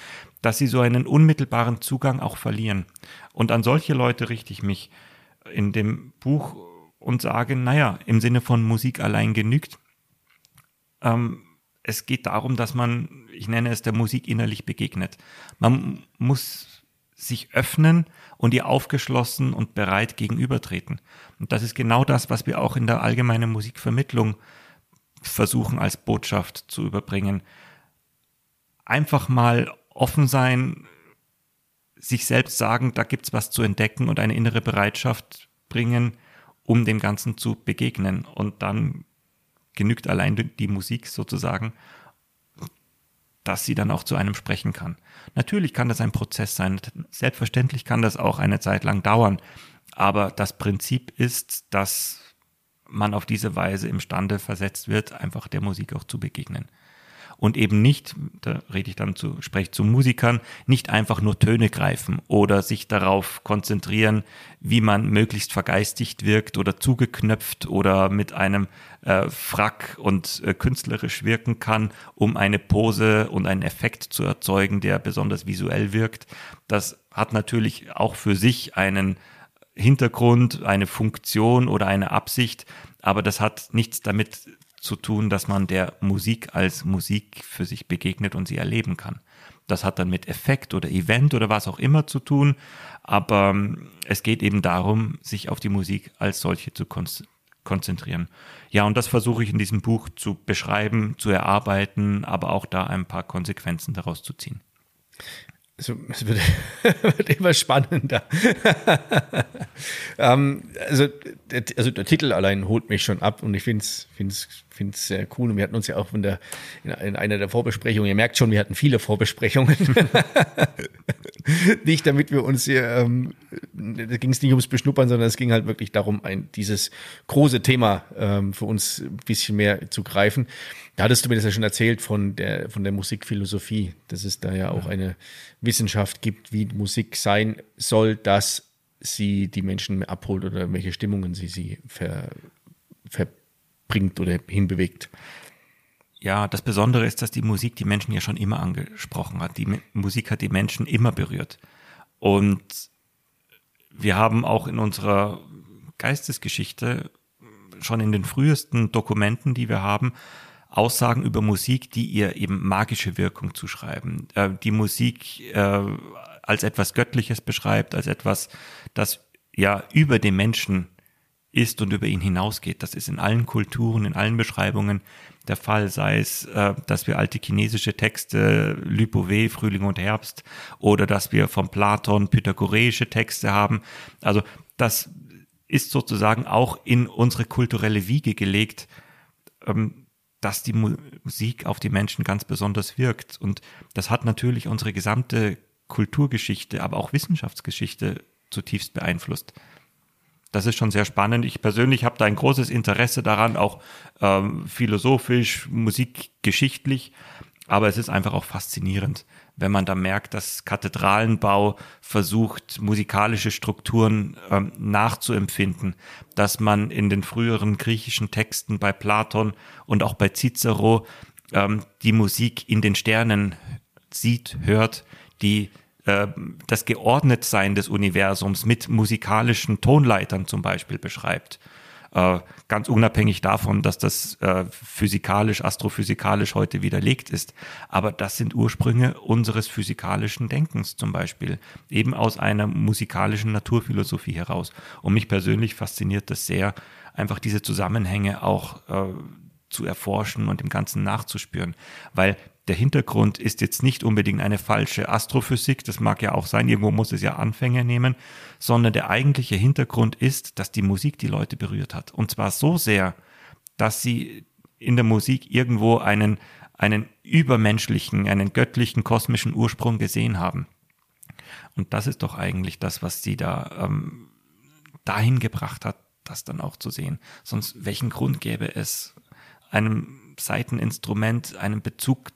S1: dass sie so einen unmittelbaren Zugang auch verlieren. Und an solche Leute richte ich mich in dem Buch und sage, naja, im Sinne von Musik allein genügt. Ähm, es geht darum, dass man, ich nenne es der Musik innerlich begegnet. Man muss sich öffnen und ihr aufgeschlossen und bereit gegenübertreten. Und das ist genau das, was wir auch in der allgemeinen Musikvermittlung versuchen als Botschaft zu überbringen. Einfach mal offen sein, sich selbst sagen, da gibt's was zu entdecken und eine innere Bereitschaft bringen, um dem Ganzen zu begegnen. Und dann genügt allein die Musik sozusagen, dass sie dann auch zu einem sprechen kann. Natürlich kann das ein Prozess sein. Selbstverständlich kann das auch eine Zeit lang dauern. Aber das Prinzip ist, dass man auf diese Weise imstande versetzt wird, einfach der Musik auch zu begegnen und eben nicht, da rede ich dann zu, spreche zu Musikern, nicht einfach nur Töne greifen oder sich darauf konzentrieren, wie man möglichst vergeistigt wirkt oder zugeknöpft oder mit einem äh, Frack und äh, künstlerisch wirken kann, um eine Pose und einen Effekt zu erzeugen, der besonders visuell wirkt. Das hat natürlich auch für sich einen Hintergrund, eine Funktion oder eine Absicht, aber das hat nichts damit zu tun, dass man der Musik als Musik für sich begegnet und sie erleben kann. Das hat dann mit Effekt oder Event oder was auch immer zu tun, aber ähm, es geht eben darum, sich auf die Musik als solche zu konzentrieren. Ja, und das versuche ich in diesem Buch zu beschreiben, zu erarbeiten, aber auch da ein paar Konsequenzen daraus zu ziehen.
S2: Also, es wird, wird immer spannender. ähm, also, der, also der Titel allein holt mich schon ab und ich finde es find's, find's sehr cool. Und wir hatten uns ja auch in, der, in, in einer der Vorbesprechungen, ihr merkt schon, wir hatten viele Vorbesprechungen. nicht damit wir uns hier, ähm, da ging es nicht ums Beschnuppern, sondern es ging halt wirklich darum, ein, dieses große Thema ähm, für uns ein bisschen mehr zu greifen. Da hattest du mir das ja schon erzählt von der, von der Musikphilosophie, dass es da ja auch eine Wissenschaft gibt, wie Musik sein soll, dass sie die Menschen abholt oder welche Stimmungen sie sie ver, verbringt oder hinbewegt.
S1: Ja, das Besondere ist, dass die Musik die Menschen ja schon immer angesprochen hat. Die Musik hat die Menschen immer berührt. Und wir haben auch in unserer Geistesgeschichte schon in den frühesten Dokumenten, die wir haben, Aussagen über Musik, die ihr eben magische Wirkung zuschreiben, äh, die Musik äh, als etwas Göttliches beschreibt, als etwas, das ja über den Menschen ist und über ihn hinausgeht. Das ist in allen Kulturen, in allen Beschreibungen der Fall, sei es, äh, dass wir alte chinesische Texte, Lypove, Frühling und Herbst, oder dass wir von Platon pythagoreische Texte haben. Also das ist sozusagen auch in unsere kulturelle Wiege gelegt. Ähm, dass die Musik auf die Menschen ganz besonders wirkt. Und das hat natürlich unsere gesamte Kulturgeschichte, aber auch Wissenschaftsgeschichte zutiefst beeinflusst. Das ist schon sehr spannend. Ich persönlich habe da ein großes Interesse daran, auch ähm, philosophisch, musikgeschichtlich. Aber es ist einfach auch faszinierend, wenn man da merkt, dass Kathedralenbau versucht, musikalische Strukturen ähm, nachzuempfinden, dass man in den früheren griechischen Texten bei Platon und auch bei Cicero ähm, die Musik in den Sternen sieht, hört, die äh, das Geordnetsein des Universums mit musikalischen Tonleitern zum Beispiel beschreibt. Äh, ganz unabhängig davon, dass das äh, physikalisch, astrophysikalisch heute widerlegt ist. Aber das sind Ursprünge unseres physikalischen Denkens zum Beispiel, eben aus einer musikalischen Naturphilosophie heraus. Und mich persönlich fasziniert das sehr, einfach diese Zusammenhänge auch äh, zu erforschen und dem Ganzen nachzuspüren, weil der Hintergrund ist jetzt nicht unbedingt eine falsche Astrophysik, das mag ja auch sein, irgendwo muss es ja Anfänge nehmen, sondern der eigentliche Hintergrund ist, dass die Musik die Leute berührt hat. Und zwar so sehr, dass sie in der Musik irgendwo einen, einen übermenschlichen, einen göttlichen, kosmischen Ursprung gesehen haben. Und das ist doch eigentlich das, was sie da ähm, dahin gebracht hat, das dann auch zu sehen. Sonst welchen Grund gäbe es, einem Seiteninstrument einen Bezug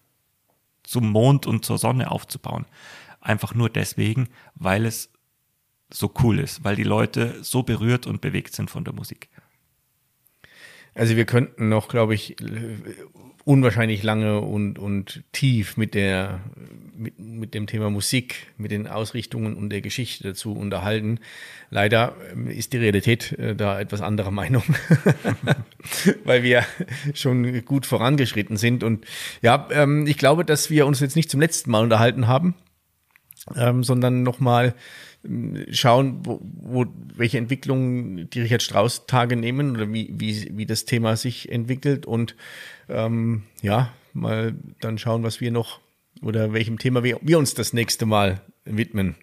S1: zum Mond und zur Sonne aufzubauen. Einfach nur deswegen, weil es so cool ist, weil die Leute so berührt und bewegt sind von der Musik.
S2: Also wir könnten noch, glaube ich, unwahrscheinlich lange und, und tief mit der mit, mit dem Thema Musik, mit den Ausrichtungen und der Geschichte dazu unterhalten. Leider ähm, ist die Realität äh, da etwas anderer Meinung, weil wir schon gut vorangeschritten sind. Und ja, ähm, ich glaube, dass wir uns jetzt nicht zum letzten Mal unterhalten haben, ähm, sondern nochmal ähm, schauen, wo, wo, welche Entwicklungen die Richard Strauss Tage nehmen oder wie, wie, wie das Thema sich entwickelt und ähm, ja, mal dann schauen, was wir noch oder welchem Thema wir, wir uns das nächste Mal widmen.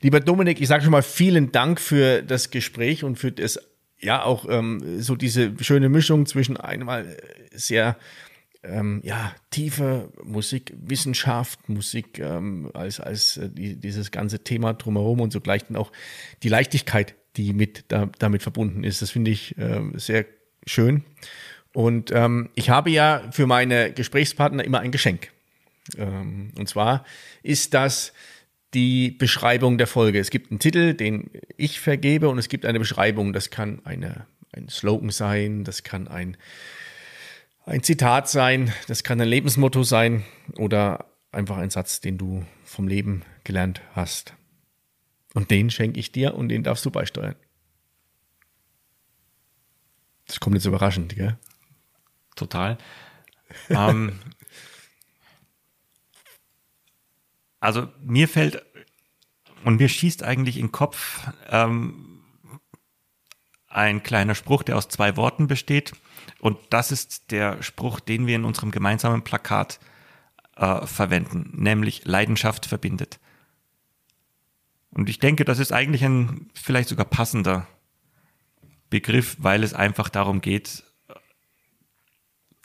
S2: Lieber Dominik, ich sage schon mal vielen Dank für das Gespräch und für das, ja, auch ähm, so diese schöne Mischung zwischen einmal sehr ähm, ja, tiefe Musik, Wissenschaft, Musik ähm, als, als äh, die, dieses ganze Thema drumherum und sogleich dann auch die Leichtigkeit, die mit da, damit verbunden ist. Das finde ich äh, sehr schön. Und ähm, ich habe ja für meine Gesprächspartner immer ein Geschenk. Ähm, und zwar ist das die Beschreibung der Folge. Es gibt einen Titel, den ich vergebe, und es gibt eine Beschreibung. Das kann eine, ein Slogan sein, das kann ein, ein Zitat sein, das kann ein Lebensmotto sein oder einfach ein Satz, den du vom Leben gelernt hast. Und den schenke ich dir und den darfst du beisteuern. Das kommt jetzt überraschend, gell?
S1: Total. ähm, also mir fällt und mir schießt eigentlich in den Kopf ähm, ein kleiner Spruch, der aus zwei Worten besteht. Und das ist der Spruch, den wir in unserem gemeinsamen Plakat äh, verwenden, nämlich Leidenschaft verbindet. Und ich denke, das ist eigentlich ein vielleicht sogar passender Begriff, weil es einfach darum geht,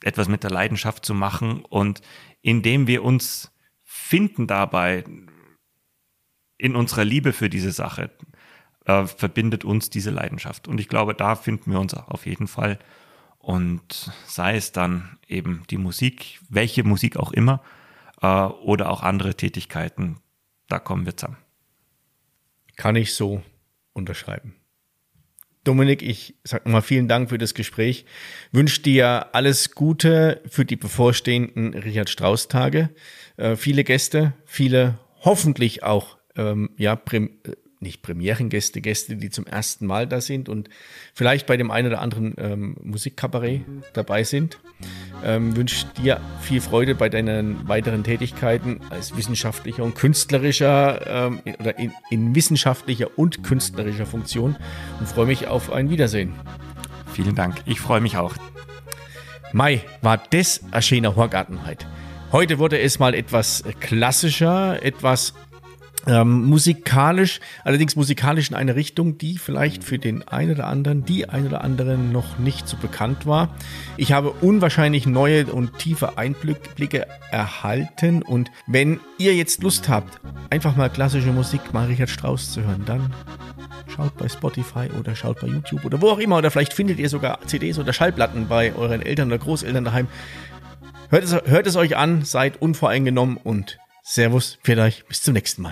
S1: etwas mit der Leidenschaft zu machen und indem wir uns finden dabei in unserer Liebe für diese Sache, äh, verbindet uns diese Leidenschaft. Und ich glaube, da finden wir uns auf jeden Fall. Und sei es dann eben die Musik, welche Musik auch immer, äh, oder auch andere Tätigkeiten, da kommen wir zusammen.
S2: Kann ich so unterschreiben. Dominik, ich sage nochmal vielen Dank für das Gespräch. Wünsche dir alles Gute für die bevorstehenden Richard Strauss Tage. Äh, viele Gäste, viele hoffentlich auch ähm, ja, nicht Premierengäste, Gäste, die zum ersten Mal da sind und vielleicht bei dem einen oder anderen ähm, Musikkabarett dabei sind. Ähm, wünsche dir viel Freude bei deinen weiteren Tätigkeiten als wissenschaftlicher und künstlerischer ähm, oder in, in wissenschaftlicher und künstlerischer Funktion und freue mich auf ein Wiedersehen.
S1: Vielen Dank. Ich freue mich auch.
S2: Mai war das ein schöner Horgartenheit. Heute wurde es mal etwas klassischer, etwas ähm, musikalisch, allerdings musikalisch in eine Richtung, die vielleicht für den einen oder anderen, die ein oder andere noch nicht so bekannt war. Ich habe unwahrscheinlich neue und tiefe Einblicke erhalten und wenn ihr jetzt Lust habt, einfach mal klassische Musik mal Richard Strauss zu hören, dann schaut bei Spotify oder schaut bei YouTube oder wo auch immer oder vielleicht findet ihr sogar CDs oder Schallplatten bei euren Eltern oder Großeltern daheim. Hört es, hört es euch an, seid unvoreingenommen und Servus, vielleicht bis zum nächsten Mal.